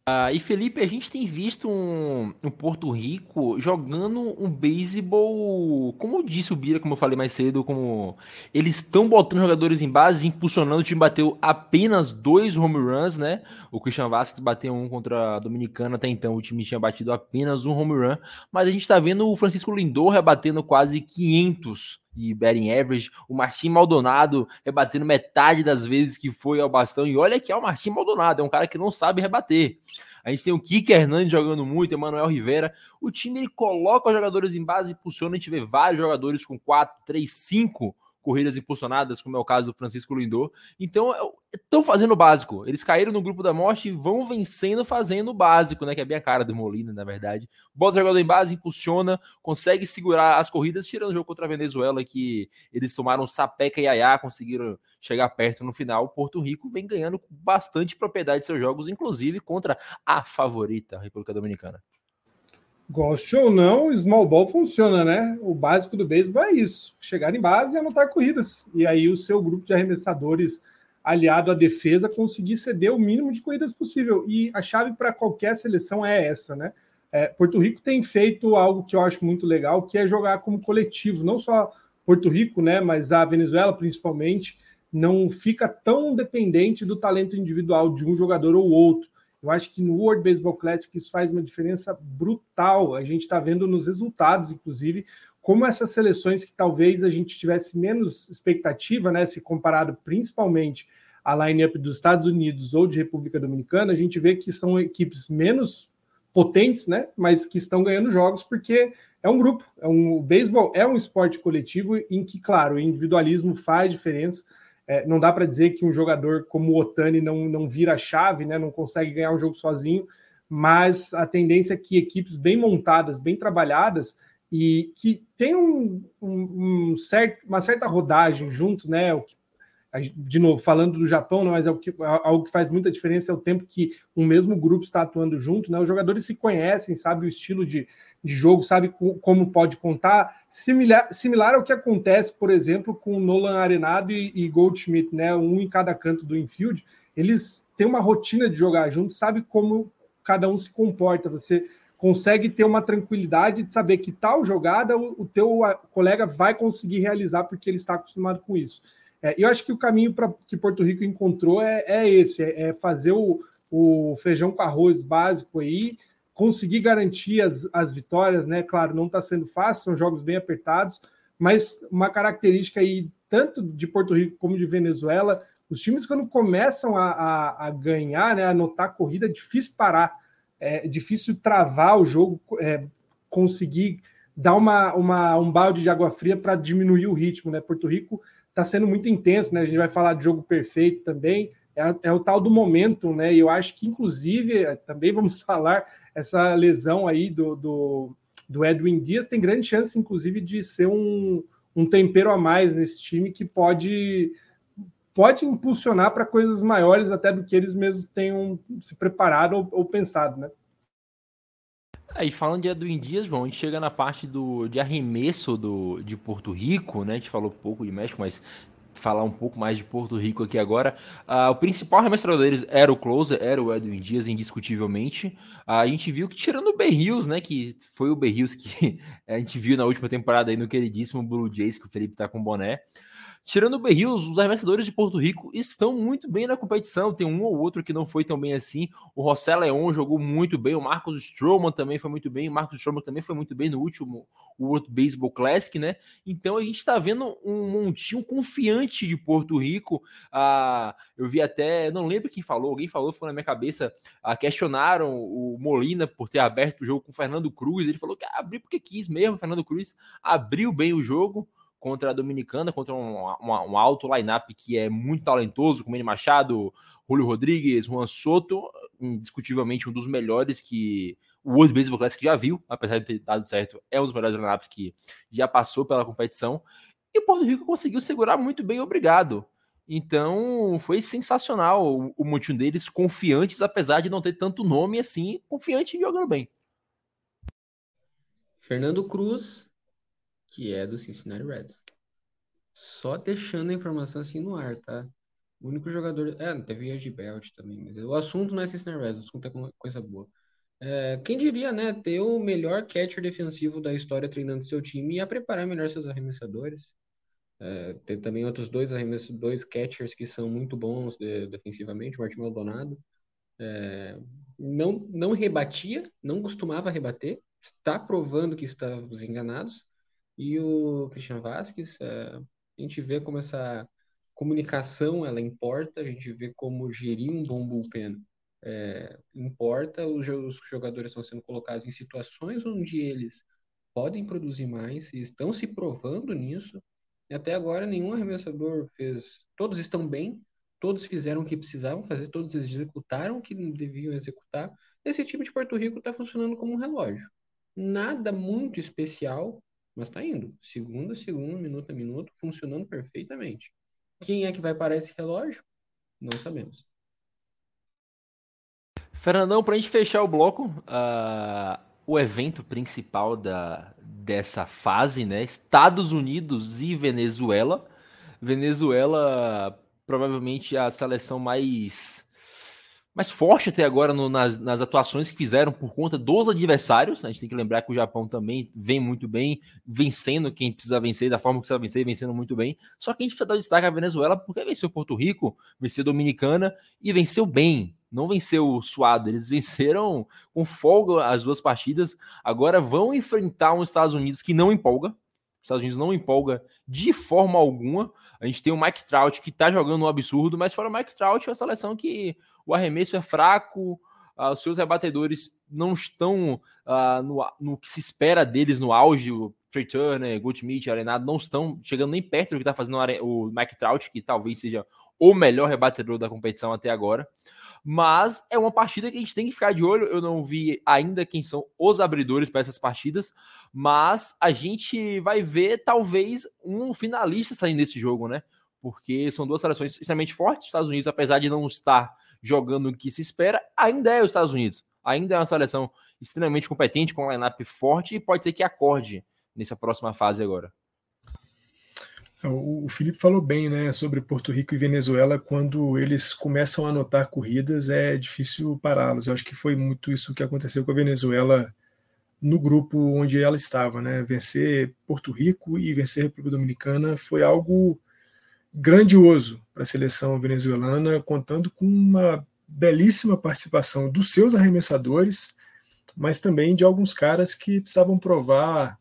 Uh, e Felipe, a gente tem visto um, um, Porto Rico jogando um beisebol, como eu disse o Bira, como eu falei mais cedo, como eles estão botando jogadores em base, impulsionando. O time bateu apenas dois home runs, né? O Christian Vasquez bateu um contra a Dominicana, até então o time tinha batido apenas um home run, mas a gente está vendo o Francisco Lindor rebatendo quase 500 de batting average, o Martim Maldonado rebatendo metade das vezes que foi ao bastão, e olha que é o Martim Maldonado, é um cara que não sabe rebater. A gente tem o Kike Hernandes jogando muito, Emanuel Rivera. O time ele coloca os jogadores em base e impulsiona. A gente vê vários jogadores com 4, 3, 5 corridas impulsionadas, como é o caso do Francisco Lindor. Então, estão é fazendo o básico. Eles caíram no grupo da morte e vão vencendo fazendo o básico, né? Que é bem a cara do Molina, na verdade. Bota o jogador em base, impulsiona, consegue segurar as corridas, tirando o jogo contra a Venezuela, que eles tomaram sapeca e aiá, conseguiram chegar perto no final. O Porto Rico vem ganhando bastante propriedade de seus jogos, inclusive contra a favorita, a República Dominicana. Goste ou não, small ball funciona, né? O básico do beisebol é isso: chegar em base e anotar corridas. E aí o seu grupo de arremessadores aliado à defesa conseguir ceder o mínimo de corridas possível. E a chave para qualquer seleção é essa, né? É, Porto Rico tem feito algo que eu acho muito legal, que é jogar como coletivo, não só Porto Rico, né? Mas a Venezuela principalmente não fica tão dependente do talento individual de um jogador ou outro. Eu acho que no World Baseball Classic isso faz uma diferença brutal. A gente está vendo nos resultados, inclusive, como essas seleções que talvez a gente tivesse menos expectativa, né, se comparado principalmente à line-up dos Estados Unidos ou de República Dominicana, a gente vê que são equipes menos potentes, né, mas que estão ganhando jogos porque é um grupo, é um, o beisebol é um esporte coletivo em que, claro, o individualismo faz diferença, é, não dá para dizer que um jogador como o Otani não, não vira chave, né, não consegue ganhar um jogo sozinho, mas a tendência é que equipes bem montadas, bem trabalhadas e que tem um, um, um certo, uma certa rodagem juntos, né, o que de novo, falando do Japão, não, mas é que, algo que faz muita diferença é o tempo que um mesmo grupo está atuando junto, né? Os jogadores se conhecem, sabem o estilo de, de jogo, sabe como pode contar, similar, similar ao que acontece, por exemplo, com Nolan Arenado e, e Goldschmidt, né? Um em cada canto do infield, eles têm uma rotina de jogar juntos, sabe como cada um se comporta. Você consegue ter uma tranquilidade de saber que tal jogada o, o teu colega vai conseguir realizar porque ele está acostumado com isso. É, eu acho que o caminho para que Porto Rico encontrou é, é esse: é, é, fazer o, o, feijão com arroz básico aí, conseguir garantir as, as vitórias, né? Claro, não está sendo fácil, são jogos bem apertados, mas uma característica aí, tanto de Porto Rico como de Venezuela, os times, quando começam a, a, a ganhar, né, a anotar corrida, é difícil parar, é difícil travar o jogo, é, conseguir dar uma, uma, um balde de água fria para diminuir o ritmo, né? Porto Rico está sendo muito intenso, né? A gente vai falar de jogo perfeito também. É, é, o tal do momento, né? E eu acho que, inclusive, é, também vamos *laughs* falar essa lesão aí do, do, do Edwin Dias tem grande chance, inclusive, de ser um, um tempero a mais nesse time que pode pode impulsionar para coisas maiores até do que eles mesmos tenham se preparado ou, ou pensado, né? Aí, falando de Edwin Dias, João, a gente chega na parte do, de arremesso do, de Porto Rico, né? A gente falou pouco de México, mas falar um pouco mais de Porto Rico aqui agora. Uh, o principal arremessador deles era o closer, era o Edwin Dias, indiscutivelmente. Uh, a gente viu que, tirando o Berrios, né, que foi o Berrios que *laughs* a gente viu na última temporada aí no queridíssimo Blue Jays, que o Felipe tá com boné, tirando o Berrios, os arremessadores de Porto Rico estão muito bem na competição. Tem um ou outro que não foi tão bem assim. O José Leon jogou muito bem, o Marcos Stroman também foi muito bem, o Marcos Stroman também foi muito bem no último World Baseball Classic, né? Então a gente está vendo um montinho confiante de Porto Rico. Ah, eu vi até, não lembro quem falou, alguém falou, ficou na minha cabeça, ah, questionaram o Molina por ter aberto o jogo com o Fernando Cruz. Ele falou que abriu porque quis mesmo, Fernando Cruz abriu bem o jogo contra a Dominicana, contra um, um, alto lineup que é muito talentoso, como Manny Machado, Julio Rodrigues, Juan Soto, indiscutivelmente um dos melhores que o World Baseball Classic já viu, apesar de ter dado certo, é um dos melhores lineups que já passou pela competição. E o Porto Rico conseguiu segurar muito bem, obrigado. Então foi sensacional o, o montinho deles, confiantes, apesar de não ter tanto nome assim, confiante e jogando bem. Fernando Cruz que é do Cincinnati Reds. Só deixando a informação assim no ar, tá? O único jogador. É, teve Edge Belt também, mas o assunto não é Cincinnati Reds, o assunto é coisa boa. É, quem diria, né? Ter o melhor catcher defensivo da história treinando seu time e a preparar melhor seus arremessadores. É, tem também outros dois dois catchers que são muito bons de, defensivamente, o Martin Maldonado. É, não, não rebatia, não costumava rebater, está provando que estamos enganados. E o Christian Vasquez, é, a gente vê como essa comunicação ela importa, a gente vê como gerir um bom bullpen é, importa, os, os jogadores estão sendo colocados em situações onde eles podem produzir mais e estão se provando nisso. E até agora nenhum arremessador fez. Todos estão bem, todos fizeram o que precisavam fazer, todos executaram o que deviam executar. Esse time de Porto Rico está funcionando como um relógio. Nada muito especial, mas está indo. Segunda, segundo, minuto a minuto, funcionando perfeitamente. Quem é que vai parar esse relógio? Não sabemos. Fernandão, para a gente fechar o bloco, uh, o evento principal da, dessa fase, né? Estados Unidos e Venezuela. Venezuela, provavelmente a seleção mais mais forte até agora no, nas, nas, atuações que fizeram por conta dos adversários. A gente tem que lembrar que o Japão também vem muito bem, vencendo quem precisa vencer, da forma que precisa vencer, vencendo muito bem. Só que a gente precisa dar destaque à Venezuela porque venceu Porto Rico, venceu Dominicana e venceu bem. Não venceu suado, eles *laughs* venceram com folga as duas partidas. Agora vão enfrentar os Estados Unidos que não empolga. Os Estados Unidos não empolga de forma alguma. A gente tem o Mike Trout que tá jogando um absurdo, mas fora o Mike Trout, é uma seleção que o arremesso é fraco, uh, os seus rebatedores não estão uh, no, no, que se espera deles no auge. O Trey Turner, Goldschmidt, Arenado não estão chegando nem perto do que está fazendo o Mike Trout, que talvez seja o melhor rebatedor da competição até agora. Mas é uma partida que a gente tem que ficar de olho. Eu não vi ainda quem são os abridores para essas partidas, mas a gente vai ver talvez um finalista saindo desse jogo, né? Porque são duas seleções extremamente fortes. Os Estados Unidos, apesar de não estar jogando o que se espera, ainda é os Estados Unidos. Ainda é uma seleção extremamente competente, com um lineup forte e pode ser que acorde nessa próxima fase agora. O Felipe falou bem né, sobre Porto Rico e Venezuela. Quando eles começam a anotar corridas, é difícil pará-los. Eu acho que foi muito isso que aconteceu com a Venezuela no grupo onde ela estava. Né? Vencer Porto Rico e vencer a República Dominicana foi algo grandioso para a seleção venezuelana, contando com uma belíssima participação dos seus arremessadores, mas também de alguns caras que precisavam provar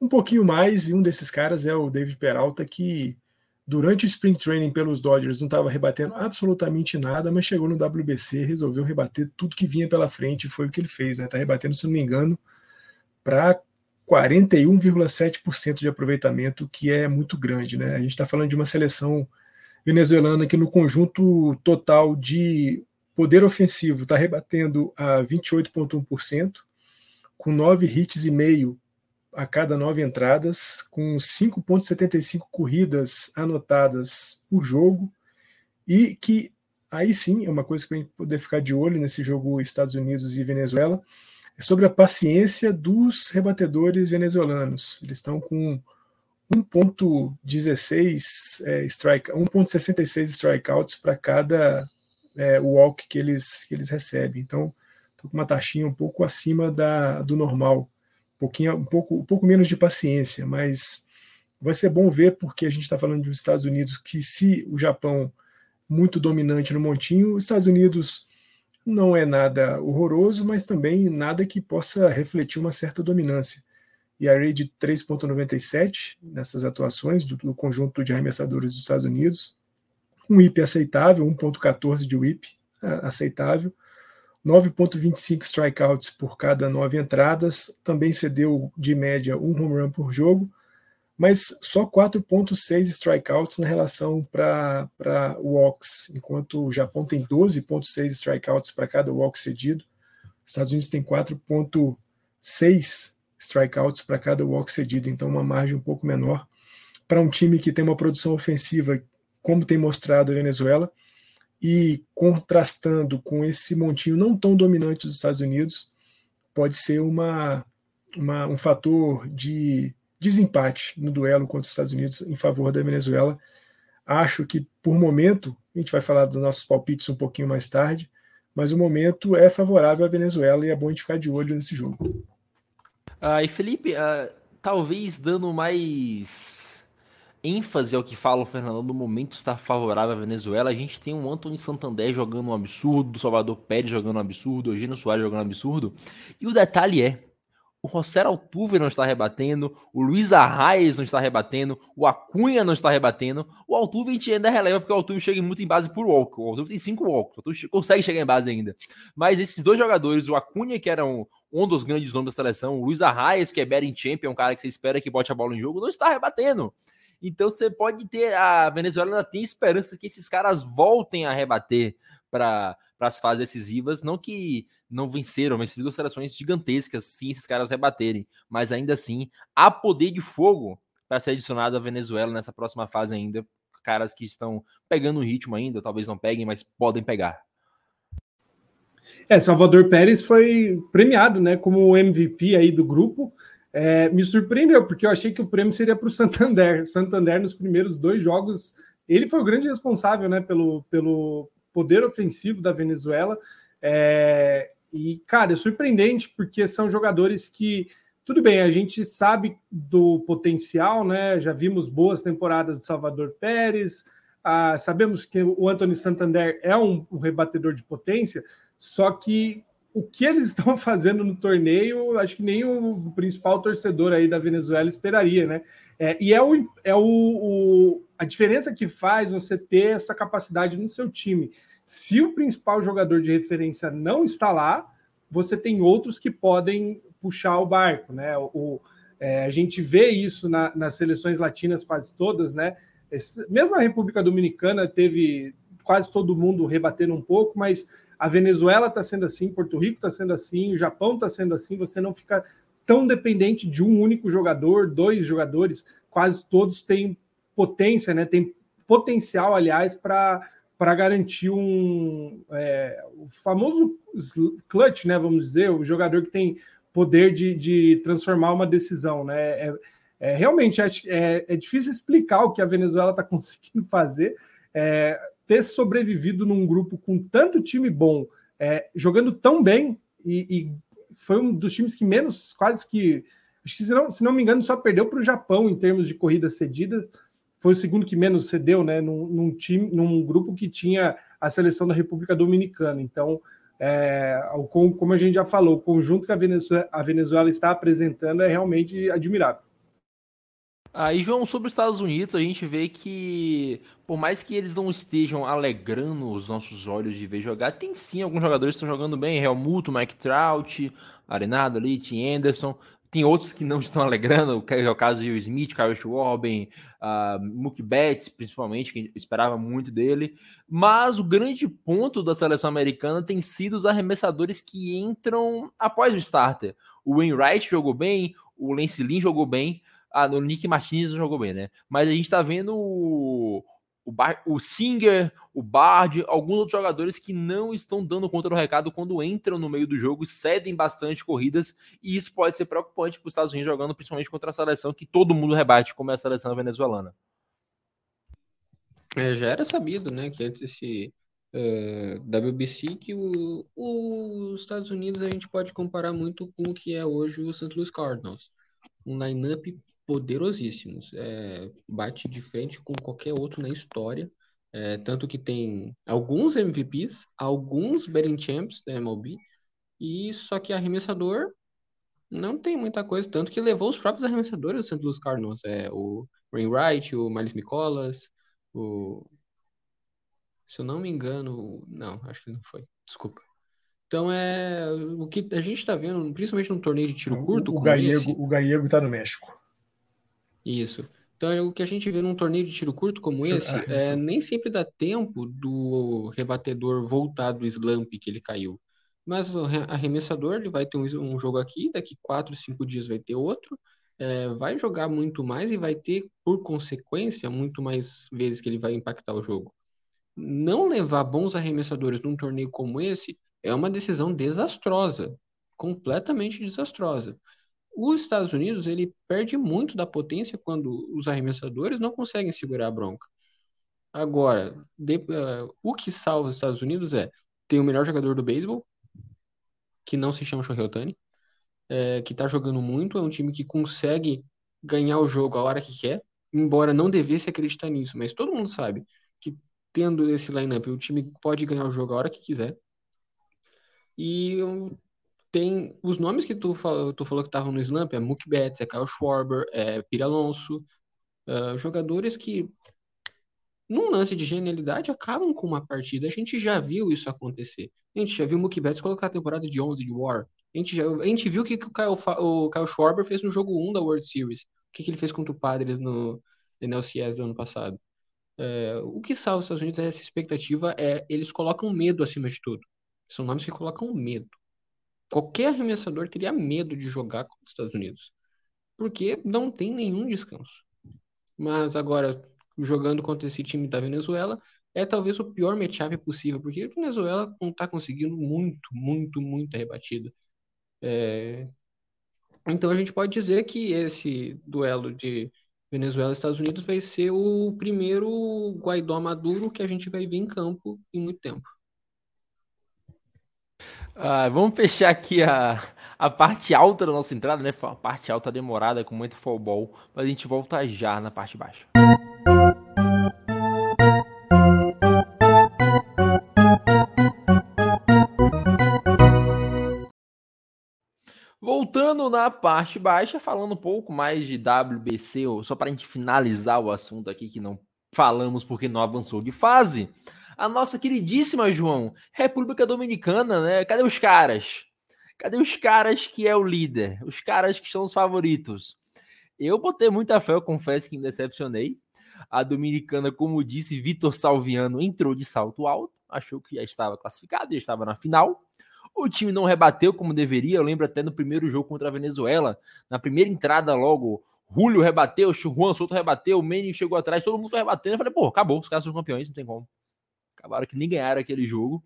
um pouquinho mais, e um desses caras é o David Peralta, que durante o Spring Training pelos Dodgers não estava rebatendo absolutamente nada, mas chegou no WBC, resolveu rebater tudo que vinha pela frente, foi o que ele fez, né? Tá rebatendo, se não me engano, para 41,7% de aproveitamento, que é muito grande. Né? A gente está falando de uma seleção venezuelana que, no conjunto total de poder ofensivo, está rebatendo a 28,1%, com nove hits e meio a cada nove entradas, com 5,75 corridas anotadas por jogo, e que aí sim é uma coisa que a gente poder ficar de olho nesse jogo Estados Unidos e Venezuela é sobre a paciência dos rebatedores venezuelanos. Eles estão com 1.16 é, strike, 1.66 strikeouts para cada é, walk que eles, que eles recebem. Então, com uma taxinha um pouco acima da, do normal, pouquinho, um pouco, um pouco menos de paciência, mas vai ser bom ver, porque a gente está falando dos Estados Unidos, que se o Japão muito dominante no montinho, os Estados Unidos não é nada horroroso, mas também nada que possa refletir uma certa dominância. E a rate 3,97 nessas atuações do, do, conjunto de arremessadores dos Estados Unidos. Um WIP aceitável, 1,14 de WIP aceitável. 9,25 strikeouts por cada nove entradas. Também cedeu de média um home run por jogo mas só 4,6 strikeouts na relação para walks, enquanto o Japão tem 12,6 strikeouts para cada walk cedido. Os Estados Unidos tem 4,6 strikeouts para cada walk cedido, então uma margem um pouco menor para um time que tem uma produção ofensiva, como tem mostrado a Venezuela, e contrastando com esse montinho não tão dominante dos Estados Unidos, pode ser uma, uma um fator de desempate no duelo contra os Estados Unidos em favor da Venezuela. Acho que, por momento, a gente vai falar dos nossos palpites um pouquinho mais tarde, mas o momento é favorável à Venezuela e é bom a gente ficar de olho nesse jogo. Ah, e Felipe, ah, talvez dando mais ênfase ao que fala o Fernando, no momento está favorável à Venezuela, a gente tem um Anthony Santander jogando um absurdo, Salvador Pérez jogando um absurdo, Eugênio Soares jogando um absurdo, e o detalhe é, o Rosser Altuve não está rebatendo, o Luiz Arraes não está rebatendo, o Acunha não está rebatendo, o Altuve a gente ainda releva porque o Altuve chega muito em base por walk, o Altuve tem cinco walks, o Altuve consegue chegar em base ainda. Mas esses dois jogadores, o Acunha que era um, um dos grandes nomes da seleção, o Luiz Arraes que é betting champion, um cara que você espera que bote a bola em jogo, não está rebatendo. Então você pode ter, a Venezuela ainda tem esperança que esses caras voltem a rebater para as fases decisivas. Não que não venceram, mas duas seleções gigantescas, sim, esses caras rebaterem. Mas ainda assim, há poder de fogo para ser adicionado à Venezuela nessa próxima fase ainda. Caras que estão pegando o ritmo ainda, talvez não peguem, mas podem pegar. É, Salvador Pérez foi premiado, né, como MVP aí do grupo. É, me surpreendeu, porque eu achei que o prêmio seria para o Santander. Santander, nos primeiros dois jogos, ele foi o grande responsável, né, pelo, pelo, poder ofensivo da Venezuela. É, e, cara, é surpreendente porque são jogadores que, tudo bem, a gente sabe do potencial, né? Já vimos boas temporadas de Salvador Pérez, ah, sabemos que o Anthony Santander é um, um rebatedor de potência, só que o que eles *laughs* estão fazendo no torneio, acho que nem o principal torcedor aí da Venezuela esperaria, né? É, e é, o, é o, o, a diferença que faz você ter essa capacidade no seu time. Se o principal jogador de referência não está lá, você tem outros que podem puxar o barco, né? O, é, a gente vê isso na, nas seleções latinas quase todas, né? Esse, mesmo a República Dominicana teve quase todo mundo rebatendo um pouco, mas a Venezuela está sendo assim, Porto Rico está sendo assim, o Japão está sendo assim, você não fica tão dependente de um único jogador, dois jogadores, quase todos têm potência, né? Tem potencial, aliás, para para garantir um é, o famoso clutch, né? Vamos dizer, o jogador que tem poder de, de transformar uma decisão, né? É, é realmente é, é, difícil explicar o que a Venezuela está *laughs* conseguindo fazer. É, ter sobrevivido num grupo com tanto time bom, é, jogando tão bem, e, e, foi um dos times que menos, quase que, que se não, se não me engano, só perdeu para o Japão em termos de corridas cedidas foi o segundo que menos cedeu, né? Num, num, time, num grupo que tinha a seleção da República Dominicana. Então, é, como a gente já falou, o conjunto que a Venezuela, a Venezuela está apresentando é realmente admirável. Aí, João, sobre os Estados Unidos, a gente vê que, por mais que eles não estejam alegrando os nossos olhos de ver jogar, tem sim alguns jogadores que estão jogando bem. Helmuto, Mike Trout, Arenado ali, Tim Anderson. Tem outros que não estão alegrando, que é o caso de Will Smith, Kyle Schwarber, uh, Mookie Betts, principalmente, que esperava muito dele. Mas o grande ponto da seleção americana tem sido os arremessadores que entram após o starter. O Wainwright jogou bem, o Lance Lynn jogou bem, ah, o Nick Martinez não jogou bem, né? Mas a gente tá vendo o o, o Singer, o Bard, alguns outros jogadores que não estão dando conta do recado quando entram no meio do jogo, cedem bastante corridas, e isso pode ser preocupante para os Estados Unidos jogando principalmente contra a seleção que todo mundo rebate, como é a seleção venezuelana. É, já era sabido, né, que antes esse uh, WBC, que os Estados Unidos a gente pode comparar muito com o que é hoje o St. Louis Cardinals. Um lineup poderosíssimos. É, bate de frente com qualquer outro na história. É, tanto que tem alguns MVPs, alguns betting champs da MLB, e só que arremessador não tem muita coisa, tanto que levou os próprios arremessadores do St. Louis Cardinals, é, o Wainwright, o Miles Nicolas, o... Se eu não me engano, não, acho que não foi, desculpa. Então é o que a gente está vendo, principalmente no torneio de tiro curto. O, o Gallego, esse, o Gallego está no México. Isso. Então é o que a gente vê num torneio de tiro curto como esse, ah, é, nem sempre dá tempo do rebatedor voltar do slump que ele caiu. Mas o arremessador ele vai ter um, um jogo aqui, daqui quatro, cinco dias vai ter outro, é, vai jogar muito mais e vai ter, por consequência, muito mais vezes que ele vai impactar o jogo. Não levar bons arremessadores num torneio como esse é uma decisão desastrosa, completamente desastrosa. Os Estados Unidos ele perde muito da potência quando os arremessadores não conseguem segurar a bronca. Agora, de, uh, o que salva os Estados Unidos é ter o melhor jogador do beisebol, que não se chama Shohei Ohtani, é, que está jogando muito, é um time que consegue ganhar o jogo a hora que quer, embora não devesse acreditar nisso, mas todo mundo sabe que tendo esse lineup, o time pode ganhar o jogo a hora que quiser. E tem os nomes que tu, falou, tu falou que estavam no Slump, é Mookie Betts, é Kyle Schwarber, é Pira Alonso, uh, jogadores que num lance de genialidade, acabam com uma partida. A gente já viu isso acontecer. A gente já viu o Mookie Betts colocar a temporada de 11 de War. A gente, já, a gente viu o que, o, Kyle, o Kyle Schwarber fez no jogo 1 da World Series. O que, que ele fez contra o Padres no NLCS do ano passado. É, o que salva os Estados Unidos é essa expectativa, é eles colocam medo acima de tudo. São nomes que colocam medo. Qualquer arremessador teria medo de jogar contra os Estados Unidos. Porque não tem nenhum descanso. Mas agora, jogando contra esse time da Venezuela, é talvez o pior matchup possível, porque a Venezuela não está conseguindo muito, muito, muita rebatida. É... Então a gente pode dizer que esse duelo de Venezuela e Estados Unidos vai ser o primeiro Guaidó Maduro que a gente vai ver em campo em muito tempo. Ah, vamos fechar aqui a, a parte alta da nossa entrada, né? A parte alta demorada com muito futebol, mas a gente volta já na parte baixa. Voltando na parte baixa, falando um pouco mais de WBC, só para a gente finalizar o assunto aqui que não falamos porque não avançou de fase. A nossa queridíssima, João, República Dominicana, né? Cadê os caras? Cadê os caras que é o líder? Os caras que são os favoritos? Eu botei muita fé, eu confesso que me decepcionei. A Dominicana, como disse, Vitor Salviano entrou de salto alto, achou que já estava classificado, já estava na final. O time não rebateu como deveria. Eu lembro até no primeiro jogo contra a Venezuela, na primeira entrada logo, Julio rebateu, Juan Soto rebateu, o chegou atrás, todo mundo foi rebatendo. Eu falei, pô, acabou, os caras são campeões, não tem como. Acabaram que nem ganharam aquele jogo.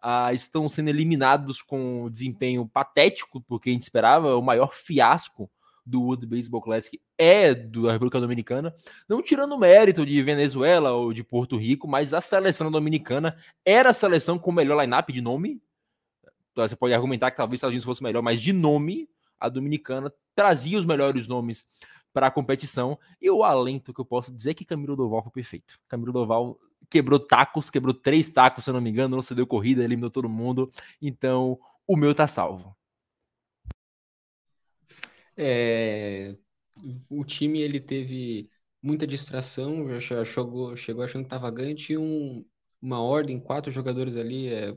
Ah, estão sendo eliminados com desempenho patético, porque a gente esperava o maior fiasco do World Baseball Classic é da República Dominicana, não tirando o mérito de Venezuela ou de Porto Rico, mas a seleção dominicana era a seleção com o melhor lineup de nome. Então, você pode argumentar que talvez os Estados Unidos fosse melhor, mas de nome, a dominicana trazia os melhores nomes para a competição. E o alento que eu posso dizer é que Camilo Doval foi perfeito. Camilo Doval quebrou tacos, quebrou três tacos, se eu não me engano, não cedeu corrida, eliminou todo mundo. Então, o meu tá salvo. É, o time ele teve muita distração, já chegou, chegou achando que estava ganho, tinha um, uma ordem, quatro jogadores ali é,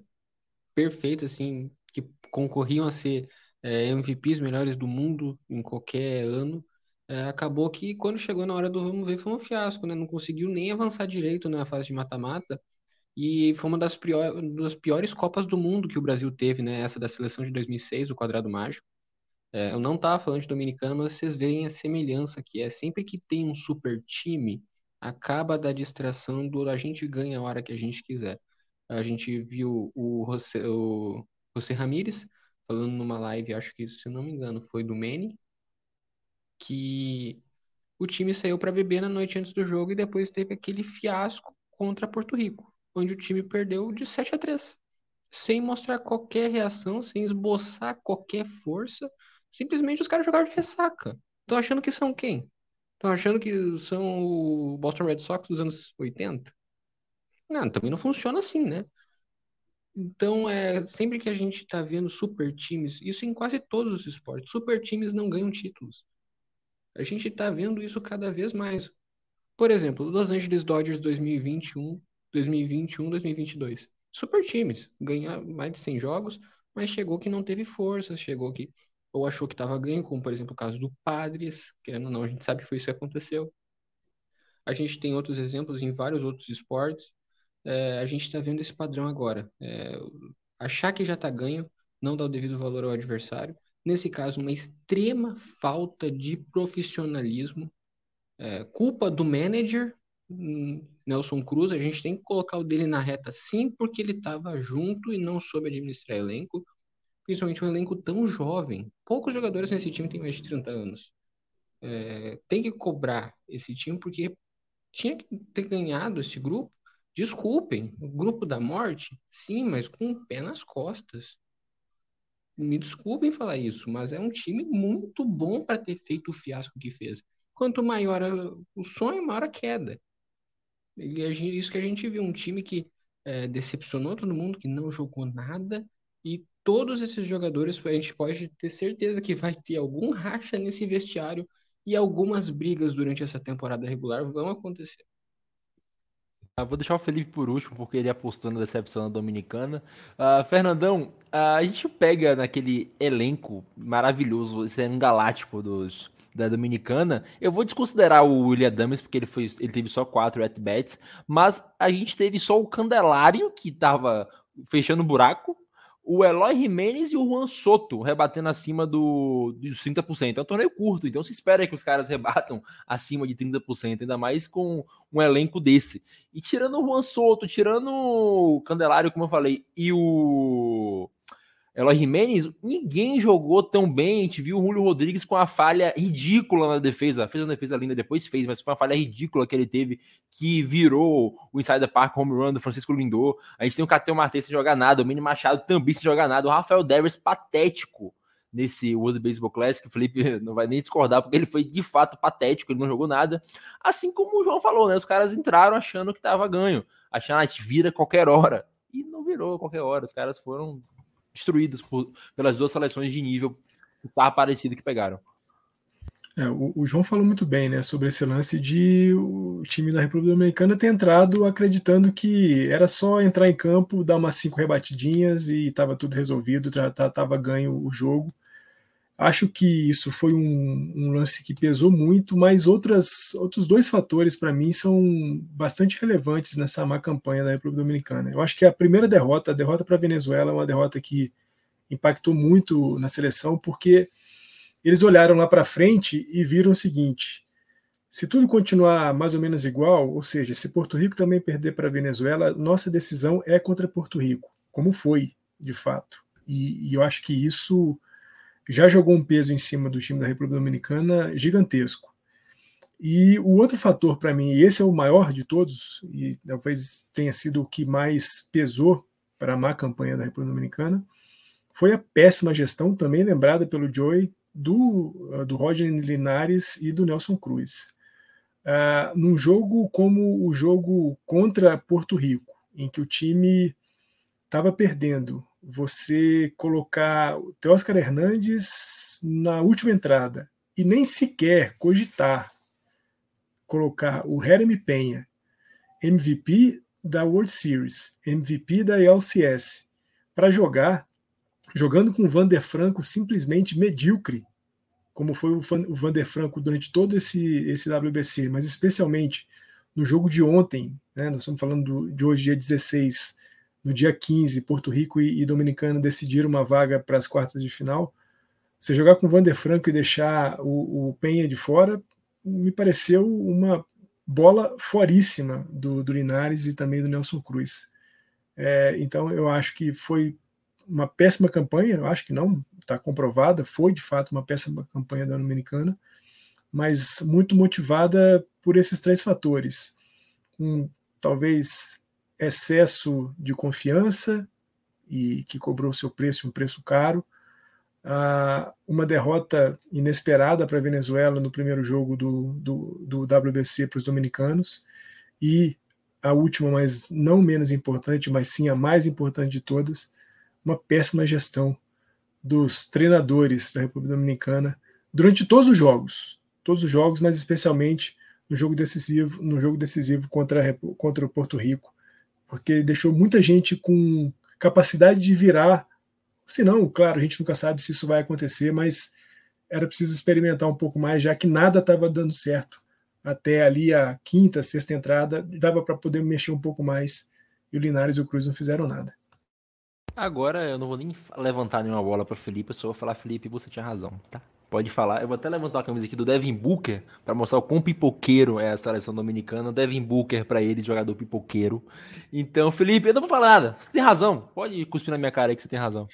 perfeitos, assim, que concorriam a ser é, MVPs melhores do mundo em qualquer ano. É, acabou que quando chegou na hora do vamos ver foi um fiasco, né? Não conseguiu nem avançar direito na fase de mata-mata. E foi uma das, pior, das piores Copas do Mundo que o Brasil teve, né? Essa da seleção de 2006, o quadrado mágico. É, eu não estava falando de dominicano, mas vocês veem a semelhança que é sempre que tem um super time, acaba da distração do a gente ganha a hora que a gente quiser. A gente viu o José, o José Ramírez falando numa live, acho que se não me engano foi do Manny, que o time saiu para beber na noite antes do jogo e depois teve aquele fiasco contra Porto Rico, onde o time perdeu de 7 a 3, sem mostrar qualquer reação, sem esboçar qualquer força Simplesmente os caras jogaram de ressaca. Tô achando que são quem? Estão achando que são o Boston Red Sox dos anos 80? Não, também não funciona assim, né? Então, é, sempre que a gente está vendo super times, isso em quase todos os esportes, super times não ganham títulos. A gente está vendo isso cada vez mais. Por exemplo, Los Angeles Dodgers 2021, 2021, 2022. Super times, ganhar mais de 100 jogos, mas chegou que não teve força, chegou que ou achou que estava ganho, como por exemplo o caso do Padres, querendo ou não, a gente sabe que foi isso que aconteceu. A gente tem outros exemplos em vários outros esportes. É, a gente está vendo esse padrão agora. É, achar que já está ganho, não dá o devido valor ao adversário. Nesse caso, uma extrema falta de profissionalismo. É, culpa do manager, hum, Nelson Cruz. A gente tem que colocar o dele na reta sim, porque ele estava junto e não soube administrar elenco principalmente um elenco tão jovem. Poucos jogadores nesse time têm mais de 30 anos. É, tem que cobrar esse time porque tinha que ter ganhado esse grupo. Desculpem, o grupo da morte, sim, mas com o pé nas costas. Me desculpem falar isso, mas é um time muito bom para ter feito o fiasco que fez. Quanto maior o sonho, maior a queda. E é isso que a gente viu, um time que é, decepcionou todo mundo, que não jogou nada e todos esses jogadores, a gente pode ter certeza que vai ter algum racha nesse vestiário e algumas brigas durante essa temporada regular vão acontecer. Ah, vou deixar o Felipe por último, porque ele apostando na decepção na Dominicana. Uh, Fernandão, uh, a gente pega naquele elenco maravilhoso, esse ano galáctico dos, da Dominicana. Eu vou desconsiderar o William Dames, porque ele, foi, ele teve só quatro at-bats, mas a gente teve só o Candelário, que estava fechando o buraco, o Eloy Jimenez e o Juan Soto rebatendo acima do, dos 30%. É um torneio curto, então se espera que os caras rebatam acima de 30%, ainda mais com um elenco desse. E tirando o Juan Soto, tirando o Candelário, como eu falei, e o Eloy Jimenez, ninguém jogou tão bem. A gente viu o Julio Rodrigues com a falha ridícula na defesa. Fez uma defesa linda, depois fez, mas foi uma falha ridícula que ele teve, que virou o Insider Park home run do Francisco Lindor. A gente tem o Catel Martins sem jogar nada, o Mini Machado também sem jogar nada, o Rafael Devers patético nesse World Baseball Classic. O Felipe *laughs* não vai nem discordar, porque ele foi de fato patético, ele não jogou nada. Assim como o João falou, né? Os caras entraram achando que tava ganho, achando que ah, vira qualquer hora. E não virou qualquer hora. Os caras foram destruídas por, pelas duas seleções de nível parecido que pegaram. É, o, o, João falou muito bem né, sobre esse lance de o time da República Dominicana ter entrado acreditando que era só entrar em campo, dar umas cinco rebatidinhas e estava tudo resolvido, estava ganho o jogo. Acho que isso foi um, um, lance que pesou muito, mas outras, outros dois fatores para mim são bastante relevantes nessa má campanha da República Dominicana. Eu acho que a primeira derrota, a derrota para a Venezuela, é uma derrota que impactou muito na seleção, porque eles olharam lá para frente e viram o seguinte: se tudo continuar mais ou menos igual, ou seja, se Porto Rico também perder para a Venezuela, nossa decisão é contra Porto Rico, como foi, de fato. E, e eu acho que isso já jogou um peso em cima do time da República Dominicana gigantesco. E o outro fator para mim, e esse é o maior de todos, e talvez tenha sido o que mais pesou para a má campanha da República Dominicana, foi a péssima gestão, também lembrada pelo Joey, do, do Roger Linares e do Nelson Cruz. Uh, num jogo como o jogo contra Porto Rico, em que o time estava perdendo você colocar o Teóscar Hernandes na última entrada e nem sequer cogitar colocar o Jeremy Penha, MVP da World Series, MVP da LCS, para jogar, jogando com o Vander Franco simplesmente medíocre, como foi o Vander Franco durante todo esse, esse WBC, mas especialmente no jogo de ontem, né, nós estamos falando do, de hoje, dia 16, no dia 15, Porto Rico e, e Dominicana decidiram uma vaga para as quartas de final. Você jogar com o Vander Franco e deixar o, o Penha de fora, me pareceu uma bola foríssima do, do Linares e também do Nelson Cruz. É, então eu acho que foi uma péssima campanha, eu acho que não, está comprovada, foi de fato uma péssima campanha da Dominicana, mas muito motivada por esses três fatores. Um, talvez excesso de confiança e que cobrou seu preço, um preço caro, ah, uma derrota inesperada para a Venezuela no primeiro jogo do, do, do WBC para os dominicanos. E a última, mas não menos importante, mas sim a mais importante de todas, uma péssima gestão dos treinadores da República Dominicana durante todos os jogos, todos os jogos, mas especialmente no jogo decisivo, no jogo decisivo contra, contra o Porto Rico, porque deixou muita gente com capacidade de virar. Se não, claro, a gente nunca sabe se isso vai acontecer, mas era preciso experimentar um pouco mais, já que nada estava dando certo até ali a quinta, sexta entrada, dava para poder mexer um pouco mais. E o Linares e o Cruz não fizeram nada. Agora eu não vou nem levantar nenhuma bola para Felipe, eu só vou falar, Felipe, você tinha razão, tá? Pode falar. Eu vou até levantar a camisa aqui do Devin Booker para mostrar o quão pipoqueiro é a seleção dominicana. Devin Booker para ele, jogador pipoqueiro. Então, Felipe, eu não vou falar nada. Você tem razão. Pode cuspir na minha cara aí que você tem razão.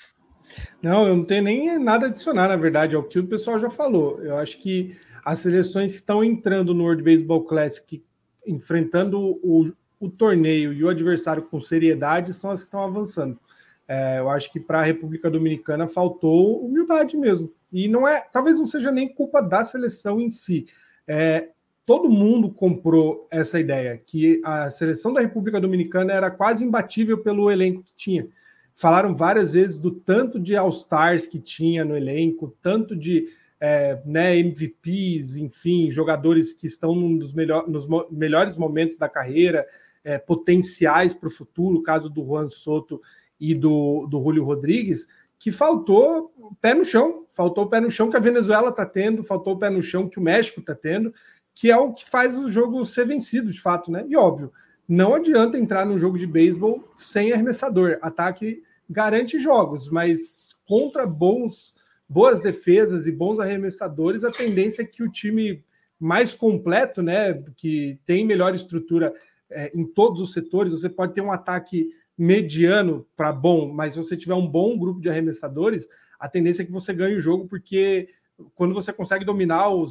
Não, eu não tenho nem nada a adicionar, na verdade, ao que o pessoal já falou. Eu acho que as seleções que estão entrando no World Baseball Classic, enfrentando o, o torneio e o adversário com seriedade, são as que estão avançando. É, eu acho que para a República Dominicana faltou humildade mesmo. E não é, talvez não seja nem culpa da seleção em si. É, todo mundo comprou essa ideia que a seleção da República Dominicana era quase imbatível pelo elenco que tinha. Falaram várias vezes do tanto de All-Stars que tinha no elenco, tanto de é, né, MVPs, enfim, jogadores que estão num dos melhor, nos mo melhores momentos da carreira, é, potenciais para o futuro, caso do Juan Soto e do, do Julio Rodrigues, que faltou pé no chão, faltou o pé no chão que a Venezuela está tendo, faltou o pé no chão que o México está tendo, que é o que faz o jogo ser vencido, de fato, né? E óbvio, não adianta entrar num jogo de beisebol sem arremessador. Ataque garante jogos, mas contra bons boas defesas e bons arremessadores, a tendência é que o time mais completo, né, que tem melhor estrutura é, em todos os setores, você pode ter um ataque mediano para bom, mas se você tiver um bom grupo de arremessadores, a tendência é que você ganhe o jogo, porque quando você consegue dominar o,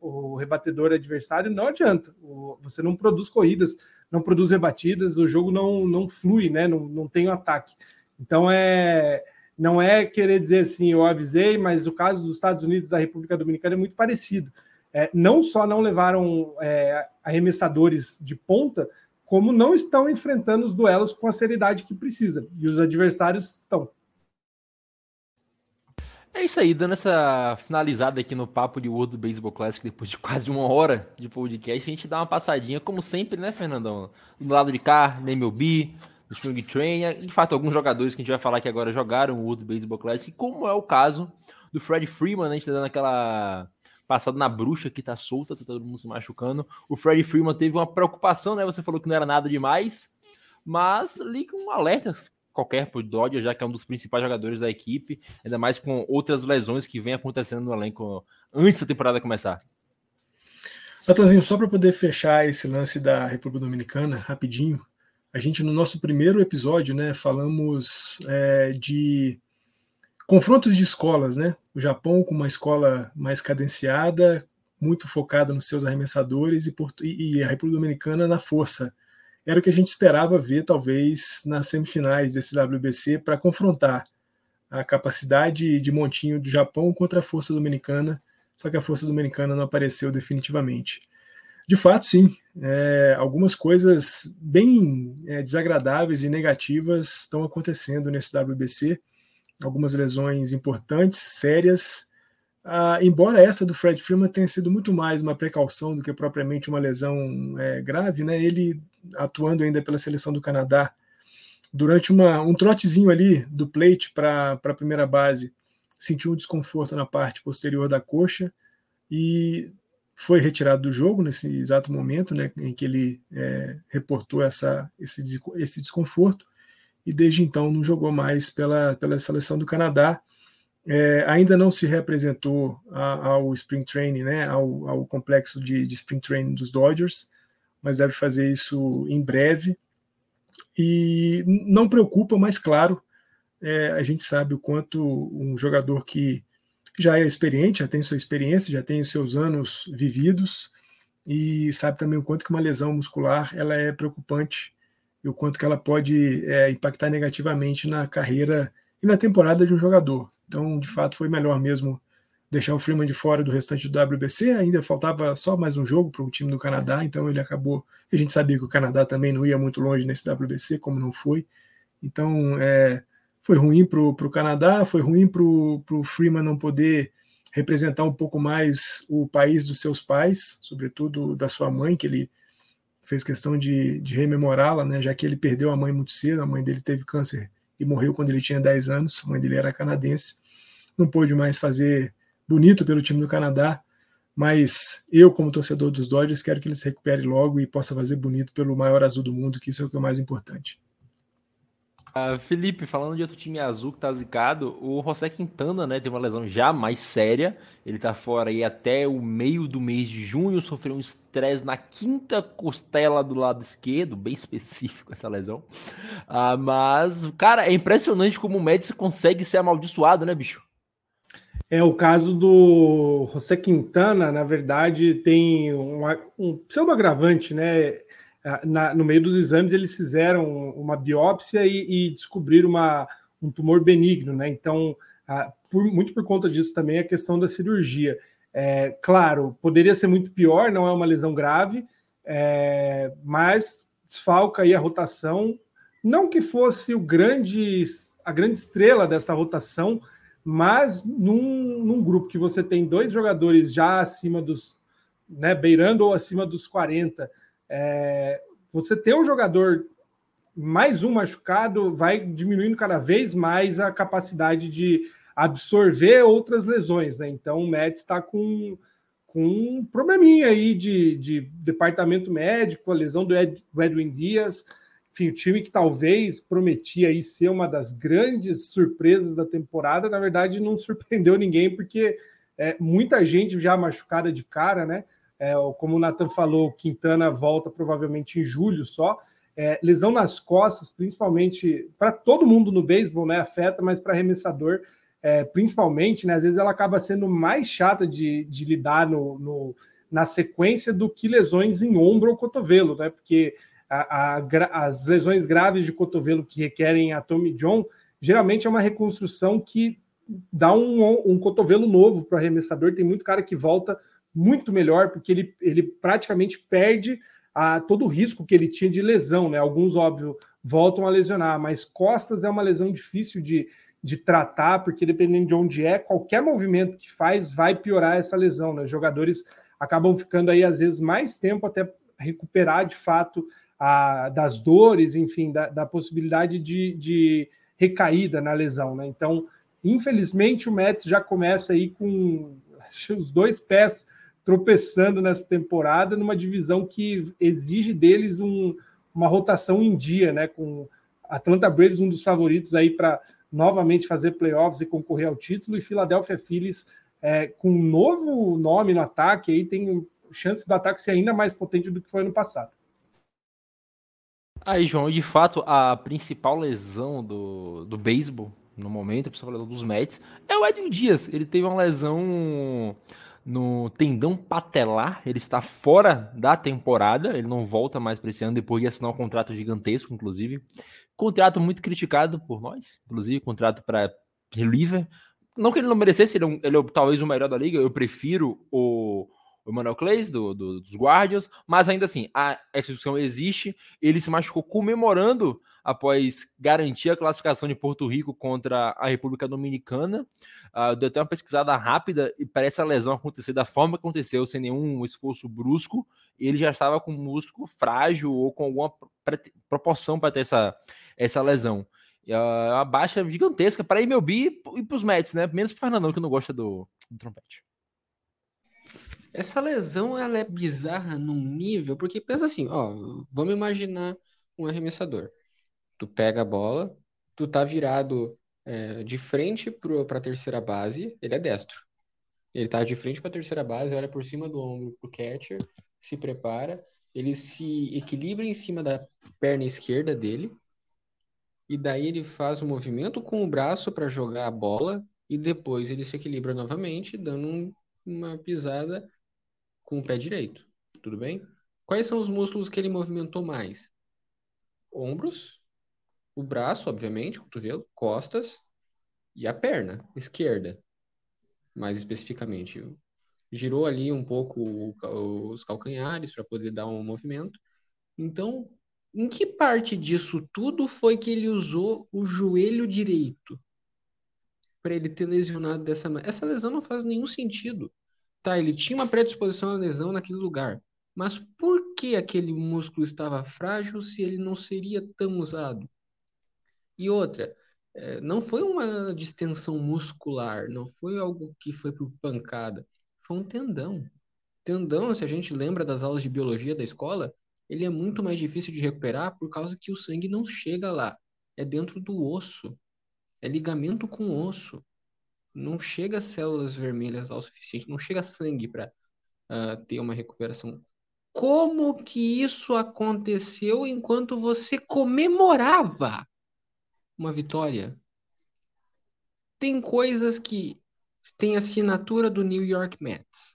o, rebatedor adversário, não adianta. O, você não produz corridas, não produz rebatidas, o jogo não, não flui, né? Não, não tem um ataque. Então é não é querer dizer assim, eu avisei, mas o caso dos Estados Unidos da República Dominicana é muito parecido. É, não só não levaram é, arremessadores de ponta, como não estão enfrentando os duelos com a seriedade que precisa. E os adversários estão. É isso aí, dando essa finalizada aqui no papo de World Baseball Classic, depois de quase uma hora de podcast, a gente dá uma passadinha, como sempre, né, Fernandão? Do lado de cá, na MLB, do Spring Train. De fato, alguns jogadores que a gente vai falar que agora jogaram o World Baseball Classic, como é o caso do Fred Freeman, né? A gente tá dando aquela passada na bruxa que tá solta, tá todo mundo se machucando. O Fred Freeman teve uma preocupação, né? Você falou que não era nada demais, mas liga um alerta qualquer pro Dodger, já que é um dos principais jogadores da equipe, ainda mais com outras lesões que vem acontecendo no elenco antes da temporada começar. Natanzinho, só para poder fechar esse lance da República Dominicana, rapidinho, a gente, no nosso primeiro episódio, né, falamos é, de confrontos de escolas, né? O Japão com uma escola mais cadenciada, muito focada nos seus arremessadores, e, e a República Dominicana na força. Era o que a gente esperava ver, talvez, nas semifinais desse WBC, para confrontar a capacidade de montinho do Japão contra a força dominicana, só que a força dominicana não apareceu definitivamente. De fato, sim. É, algumas coisas bem é, desagradáveis e negativas estão acontecendo nesse WBC. Algumas lesões importantes, sérias. Ah, embora essa do Fred Freeman tenha sido muito mais uma precaução do que propriamente uma lesão é, grave, né? Ele atuando ainda pela seleção do Canadá durante uma, um trotezinho ali do plate para a primeira base, sentiu um desconforto na parte posterior da coxa e foi retirado do jogo nesse exato momento né, em que ele é, reportou essa, esse, esse desconforto e desde então não jogou mais pela, pela seleção do Canadá. É, ainda não se representou a, ao Spring Training, né, ao, ao complexo de, de, Spring Training dos Dodgers, mas deve fazer isso em breve. E não preocupa, mas claro, é, a gente sabe o quanto um jogador que já é experiente, já tem sua experiência, já tem os seus anos vividos e sabe também o quanto que uma lesão muscular ela é preocupante e o quanto que ela pode é, impactar negativamente na carreira e na temporada de um jogador. Então, de fato, foi melhor mesmo deixar o Freeman de fora do restante do WBC. Ainda faltava só mais um jogo para o time do Canadá, então ele acabou. A gente sabia que o Canadá também não ia muito longe nesse WBC, como não foi. Então, é, foi ruim para o Canadá, foi ruim para o Freeman não poder representar um pouco mais o país dos seus pais, sobretudo da sua mãe, que ele fez questão de, de rememorá-la, né, já que ele perdeu a mãe muito cedo, a mãe dele teve câncer e morreu quando ele tinha 10 anos, a mãe dele era canadense, não pôde mais fazer bonito pelo time do Canadá, mas eu, como torcedor dos Dodgers, quero que ele se recupere logo e possa fazer bonito pelo maior azul do mundo, que isso é o que é mais importante. Uh, Felipe, falando de outro time azul que tá zicado, o José Quintana, né, tem uma lesão já mais séria. Ele tá fora aí até o meio do mês de junho, sofreu um estresse na quinta costela do lado esquerdo, bem *laughs* específico essa lesão. Uh, mas, cara, é impressionante como o Médici consegue ser amaldiçoado, né, bicho? É, o caso do José Quintana, na verdade, tem um, um pseudo-agravante, né? Na, no meio dos exames, eles fizeram uma biópsia e, e descobriram uma, um tumor benigno, né? Então, por, muito por conta disso também a questão da cirurgia. É, claro, poderia ser muito pior, não é uma lesão grave, é, mas desfalca aí a rotação. Não que fosse o grande, a grande estrela dessa rotação, mas num, num, grupo que você tem dois jogadores já acima dos, né, beirando ou acima dos 40, é, você ter um jogador mais um machucado vai diminuindo cada vez mais a capacidade de absorver outras lesões, né? Então o Mets está com, com um probleminha aí de, de departamento médico, a lesão do, Ed, do Edwin Dias enfim, o time que talvez prometia aí ser uma das grandes surpresas da temporada, na verdade não surpreendeu ninguém, porque é, muita gente já machucada de cara, né? É, como o Nathan falou, Quintana volta provavelmente em julho só. É, lesão nas costas, principalmente para todo mundo no beisebol, né? Afeta, mas para arremessador, é, principalmente, né? Às vezes ela acaba sendo mais chata de, de lidar no, no, na sequência do que lesões em ombro ou cotovelo, né? Porque a, a, as lesões graves de cotovelo que requerem a Tommy John, geralmente é uma reconstrução que dá um, um cotovelo novo para o arremessador. Tem muito cara que volta muito melhor, porque ele, ele praticamente perde a, todo o risco que ele tinha de lesão, né? Alguns, óbvio, voltam a lesionar, mas costas é uma lesão difícil de, de tratar, porque dependendo de onde é, qualquer movimento que faz vai piorar essa lesão, né? Jogadores acabam ficando aí, às vezes, mais tempo até recuperar de fato a, das dores, enfim, da, da possibilidade de, de, recaída na lesão, né? Então, infelizmente, o Mets já começa aí com *laughs* os dois pés tropeçando nessa temporada, numa divisão que exige deles um, uma rotação em dia, né? Com Atlanta Braves, um dos favoritos aí para novamente fazer playoffs e concorrer ao título, e Philadelphia Phillies é, com um novo nome no ataque, aí tem chance do ataque ser ainda mais potente do que foi no passado. Aí, João, de fato, a principal lesão do, do beisebol, no momento, a principal lesão dos Mets, é o Edwin Dias. Ele teve uma lesão no tendão patelar, ele está fora da temporada, ele não volta mais para esse ano, depois de assinar um contrato gigantesco, inclusive. Contrato muito criticado por nós, inclusive, contrato para reliever. Não que ele não merecesse, ele é, um, ele é talvez o melhor da liga, eu prefiro o o Emmanuel Clays, do, do, dos Guardians, mas ainda assim, a, essa discussão existe. Ele se machucou comemorando após garantir a classificação de Porto Rico contra a República Dominicana. Uh, deu até uma pesquisada rápida e parece a lesão acontecer da forma que aconteceu, sem nenhum esforço brusco. Ele já estava com um músculo frágil ou com alguma proporção para ter essa, essa lesão. É uma baixa gigantesca para MLB e para os Mets, né? Menos para o Fernandão, que não gosta do, do trompete. Essa lesão ela é bizarra num nível, porque pensa assim, ó, vamos imaginar um arremessador. Tu pega a bola, tu tá virado é, de frente para a terceira base, ele é destro. Ele tá de frente para a terceira base, olha por cima do ombro pro catcher, se prepara, ele se equilibra em cima da perna esquerda dele, e daí ele faz um movimento com o braço para jogar a bola, e depois ele se equilibra novamente, dando um, uma pisada com o pé direito. Tudo bem? Quais são os músculos que ele movimentou mais? Ombros, o braço, obviamente, o cotovelo, costas e a perna esquerda, mais especificamente. Girou ali um pouco os calcanhares para poder dar um movimento. Então, em que parte disso tudo foi que ele usou o joelho direito para ele ter lesionado dessa maneira? Essa lesão não faz nenhum sentido. Tá, ele tinha uma predisposição à lesão naquele lugar. Mas por que aquele músculo estava frágil se ele não seria tão usado? E outra, é, não foi uma distensão muscular, não foi algo que foi por pancada, foi um tendão. Tendão, se a gente lembra das aulas de biologia da escola, ele é muito mais difícil de recuperar por causa que o sangue não chega lá. É dentro do osso. É ligamento com osso. Não chega células vermelhas lá o suficiente, não chega sangue para uh, ah, ter uma recuperação. Como que isso aconteceu enquanto você comemorava uma vitória? Tem coisas que têm assinatura do New York Mets.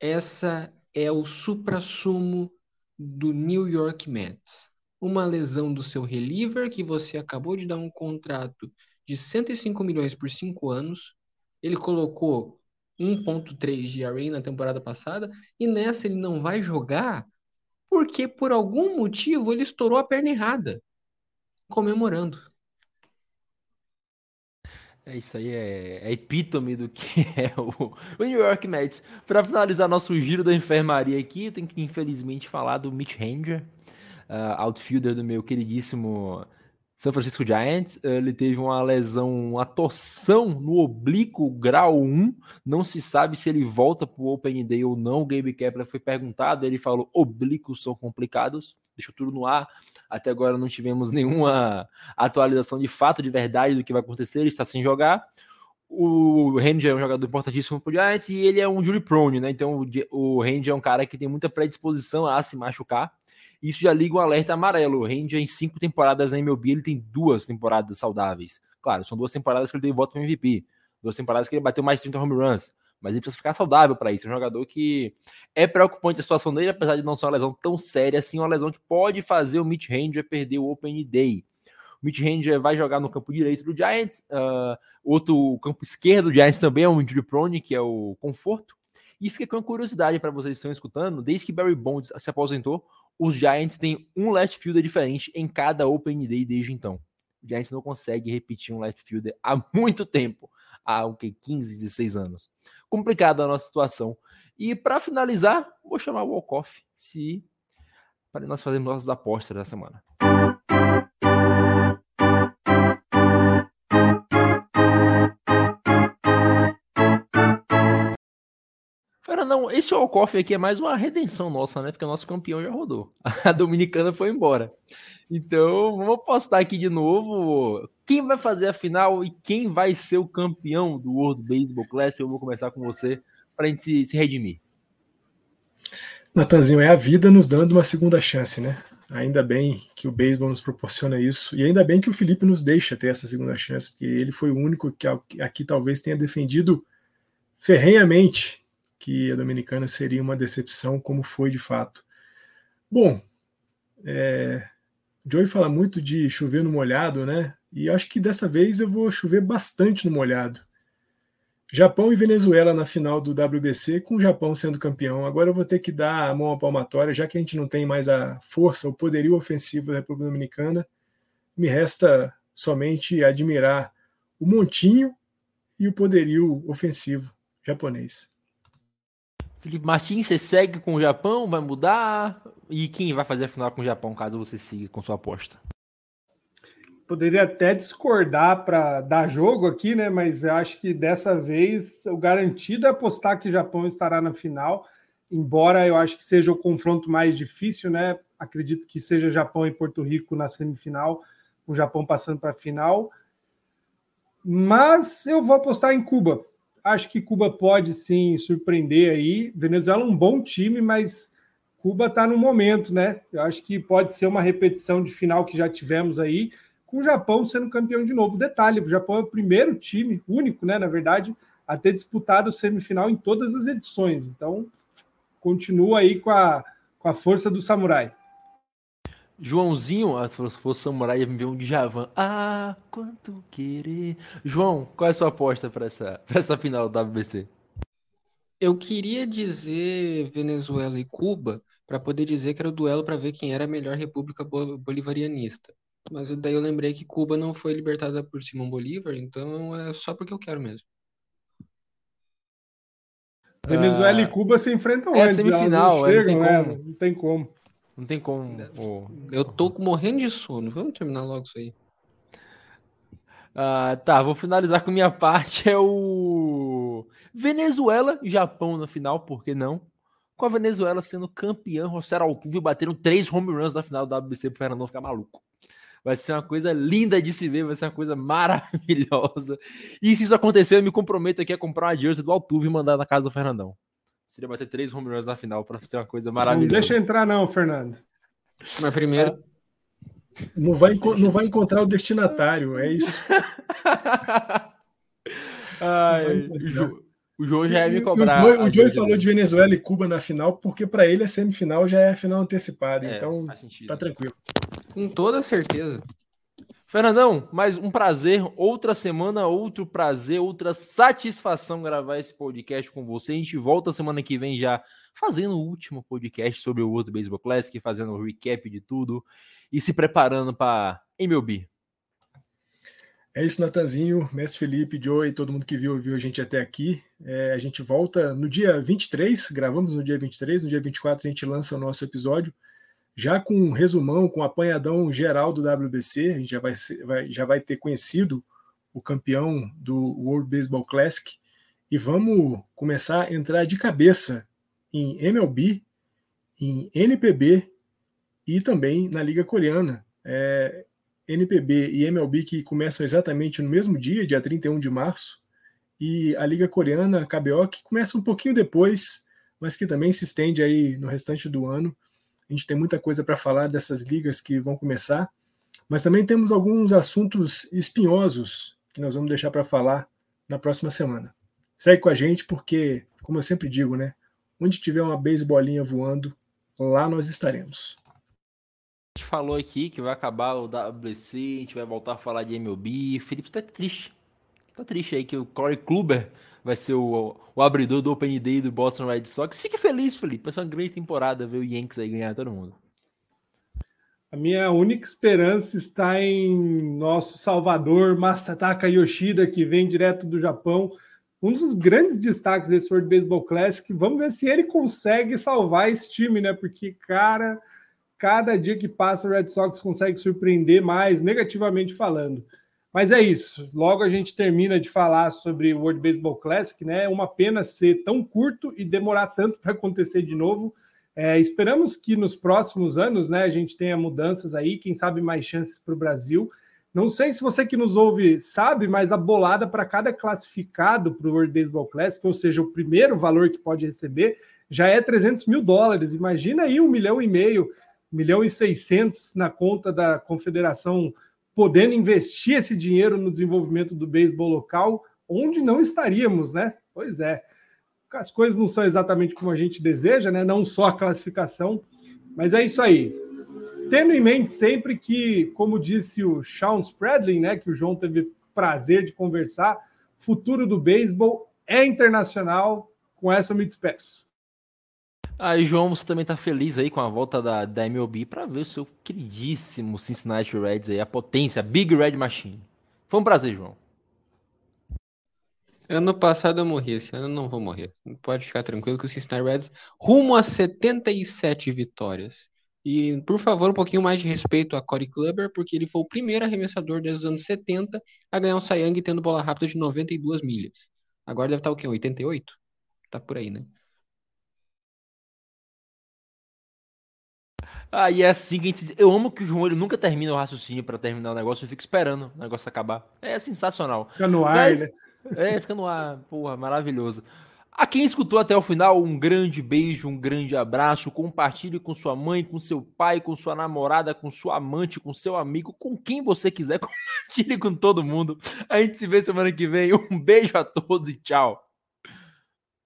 Essa é o suprassumo do New York Mets. Uma lesão do seu reliever, que você acabou de dar um contrato de 105 milhões por 5 anos. Ele colocou 1.3 de ERA na temporada passada e nessa ele não vai jogar porque por algum motivo ele estourou a perna errada, comemorando. É isso aí, é, é epítome do que *laughs* é o, New York Mets. Para finalizar nosso giro da enfermaria aqui, tem que infelizmente falar do Mitch Ranger, uh, outfielder do meu queridíssimo San Francisco Giants. Ele teve uma lesão, uma torção no oblíquo grau 1. Não se sabe se ele volta para o Open Day ou não. O Gabe Kepler foi perguntado, ele falou: oblíquos são complicados. Deixou tudo no ar. Até agora não tivemos *laughs* nenhuma atualização de fato, de verdade do que vai acontecer. Ele está sem jogar. O Ranger é um jogador importantíssimo para o Giants e ele é um jury prone, né? Então o, Ranger é um cara que tem muita predisposição a se machucar. Isso já liga um alerta amarelo. O Ranger, em cinco temporadas na MLB, ele tem duas temporadas saudáveis. Claro, são duas temporadas que ele teve voto para MVP. Duas temporadas que ele bateu mais de 30 home runs mas ele precisa ficar saudável para isso. É um jogador que é preocupante a situação dele, apesar de não ser uma lesão tão séria assim, uma lesão que pode fazer o Mitch Ranger perder o Open Day. O Mitch Ranger vai jogar no campo direito do Giants, uh, outro campo esquerdo do Giants também é um injury prone, que é o conforto. E fica com uma curiosidade para vocês que estão escutando, desde que Barry Bonds se aposentou, os Giants têm um left fielder diferente em cada Open Day desde então. O Giants não consegue repetir um left fielder há muito tempo há o que 15, 16 anos. Complicada a nossa situação. E para finalizar, vou chamar o Walkoff se para nós fazermos nossas apostas da semana. Fernandão, esse Walkoff aqui é mais uma redenção nossa, né? Porque o nosso campeão já rodou. *laughs* A Dominicana foi embora. Então, vamos apostar aqui de novo. Quem vai fazer a final e quem vai ser o campeão do World Baseball Classic? Eu vou começar com você para a gente se, se redimir. Natanzinho, é a vida nos dando uma segunda chance, né? Ainda bem que o beisebol nos proporciona isso. E ainda bem que o Felipe nos deixa ter essa segunda chance, porque ele foi o único que aqui talvez tenha defendido ferrenhamente que a Dominicana seria uma decepção, como foi de fato. Bom, é, Joey fala muito de chover no molhado, né? E acho que dessa vez eu vou chover bastante no molhado. Japão e Venezuela na final do WBC, com o Japão sendo campeão. Agora eu vou ter que dar a mão à palmatória, já que a gente não tem mais a força, o poderio ofensivo da República Dominicana. Me resta somente admirar o montinho e o poderio ofensivo japonês. Felipe Martins, você segue com o Japão? Vai mudar? E quem vai fazer a final com o Japão, caso você siga com sua aposta? Poderia até discordar para dar jogo aqui, né? Mas eu acho que dessa vez o garantido é apostar que o Japão estará na final, embora eu acho que seja o confronto mais difícil, né? Acredito que seja Japão e Porto Rico na semifinal, o Japão passando para a final. Mas eu vou apostar em Cuba acho que Cuba pode sim surpreender aí. Venezuela é um bom time, mas Cuba está no momento, né? Eu acho que pode ser uma repetição de final que já tivemos aí, com o Japão sendo campeão de novo. Detalhe: o Japão é o primeiro time, único, né? Na verdade, a ter disputado semifinal em todas as edições. Então, continua aí com a, com a força do samurai. Joãozinho, ah, se fosse samurai, ia me ver um Djavan. Ah, quanto querer. João, qual é a sua aposta para essa, pra essa final do WBC? Eu queria dizer Venezuela e Cuba para poder dizer que era o duelo para ver quem era a melhor república bolivarianista. Mas daí eu lembrei que Cuba não foi libertada por Simão Bolívar, então é só porque eu quero mesmo. Venezuela ah, e Cuba se enfrentam é antes, semifinal, não, chegam, não, tem né? não tem como. Não tem como. Eu tô morrendo de sono. Vamos terminar logo isso aí. Ah, tá, vou finalizar com minha parte. É o Venezuela e Japão na final, por que não? Com a Venezuela sendo campeã, Rossero Altuve bateram três home runs na final da WBC pro Fernando ficar maluco. Vai ser uma coisa linda de se ver, vai ser uma coisa maravilhosa. E se isso acontecer, eu me comprometo aqui a comprar uma jersey do Altuve e mandar na casa do Fernandão. Seria bater três home runs na final para ser uma coisa maravilhosa. Não deixa entrar, não, Fernando. Mas primeiro. Não vai, não vai encontrar o destinatário, é isso. *laughs* Ai, o João já ia me cobrar. O, o Joey falou de Venezuela e Cuba na final, porque para ele a semifinal já é a final antecipada. É, então tá tranquilo. Com toda certeza. Fernandão, mais um prazer. Outra semana, outro prazer, outra satisfação gravar esse podcast com você. A gente volta semana que vem já fazendo o último podcast sobre o outro Baseball Classic, fazendo o recap de tudo e se preparando para MLB. É isso, Natanzinho, Mestre Felipe, Joey, todo mundo que viu, viu a gente até aqui. É, a gente volta no dia 23, gravamos no dia 23, no dia 24 a gente lança o nosso episódio, já com um resumão, com um apanhadão geral do WBC, a gente já vai, ser, vai, já vai ter conhecido o campeão do World Baseball Classic, e vamos começar a entrar de cabeça em MLB, em NPB e também na Liga Coreana. É, NPB e MLB que começam exatamente no mesmo dia, dia 31 de março, e a Liga Coreana, a KBO, que começa um pouquinho depois, mas que também se estende aí no restante do ano. A gente tem muita coisa para falar dessas ligas que vão começar, mas também temos alguns assuntos espinhosos que nós vamos deixar para falar na próxima semana. Segue com a gente porque, como eu sempre digo, né, onde tiver uma beisebolinha voando, lá nós estaremos gente falou aqui que vai acabar o WC, a gente vai voltar a falar de MLB. Felipe tá triste. Tá triste aí que o Corey Kluber vai ser o, o abridor do Open Day do Boston Red Sox. Fique feliz, Felipe. Vai ser uma grande temporada ver o Yankees aí ganhar todo mundo. A minha única esperança está em nosso salvador Masataka Yoshida, que vem direto do Japão. Um dos grandes destaques desse World Baseball Classic. Vamos ver se ele consegue salvar esse time, né? Porque, cara, cada dia que passa o Red Sox consegue surpreender mais, negativamente falando. Mas é isso. Logo a gente termina de falar sobre o World Baseball Classic, né? É uma pena ser tão curto e demorar tanto para acontecer de novo. É, esperamos que nos próximos anos, né, a gente tenha mudanças aí, quem sabe mais chances para o Brasil. Não sei se você que nos ouve sabe, mas a bolada para cada classificado para o World Baseball Classic, ou seja, o primeiro valor que pode receber, já é 300 mil dólares. Imagina aí um milhão e meio milhão e seiscentos na conta da confederação, podendo investir esse dinheiro no desenvolvimento do beisebol local, onde não estaríamos, né? Pois é. As coisas não são exatamente como a gente deseja, né? Não só a classificação, mas é isso aí. Tendo em mente sempre que, como disse o Sean Spradlin, né, que o João teve prazer de conversar, futuro do beisebol é internacional. Com essa eu me despeço. Aí, João, você também tá feliz aí com a volta da, da MLB para ver o seu queridíssimo Cincinnati Reds aí, a potência, a Big Red Machine. Foi um prazer, João. Ano passado eu morri, esse ano eu não vou morrer. Pode ficar tranquilo que o Cincinnati Reds rumo a 77 vitórias. E, por favor, um pouquinho mais de respeito a Corey Kluber, porque ele foi o primeiro arremessador desde os anos 70 a ganhar um Cy Young tendo bola rápida de 92 milhas. Agora deve estar o quê? 88? Tá por aí, né? E é assim que a gente diz. Eu amo que o João ele nunca termina o raciocínio para terminar o negócio, eu fico esperando o negócio acabar. É sensacional. Fica no ar, Mas, né? *laughs* É, fica no ar. Porra, maravilhoso. A quem escutou até o final, um grande beijo, um grande abraço. Compartilhe com sua mãe, com seu pai, com sua namorada, com sua amante, com seu amigo, com quem você quiser. *laughs* Compartilhe com todo mundo. A gente se vê semana que vem. Um beijo a todos e tchau.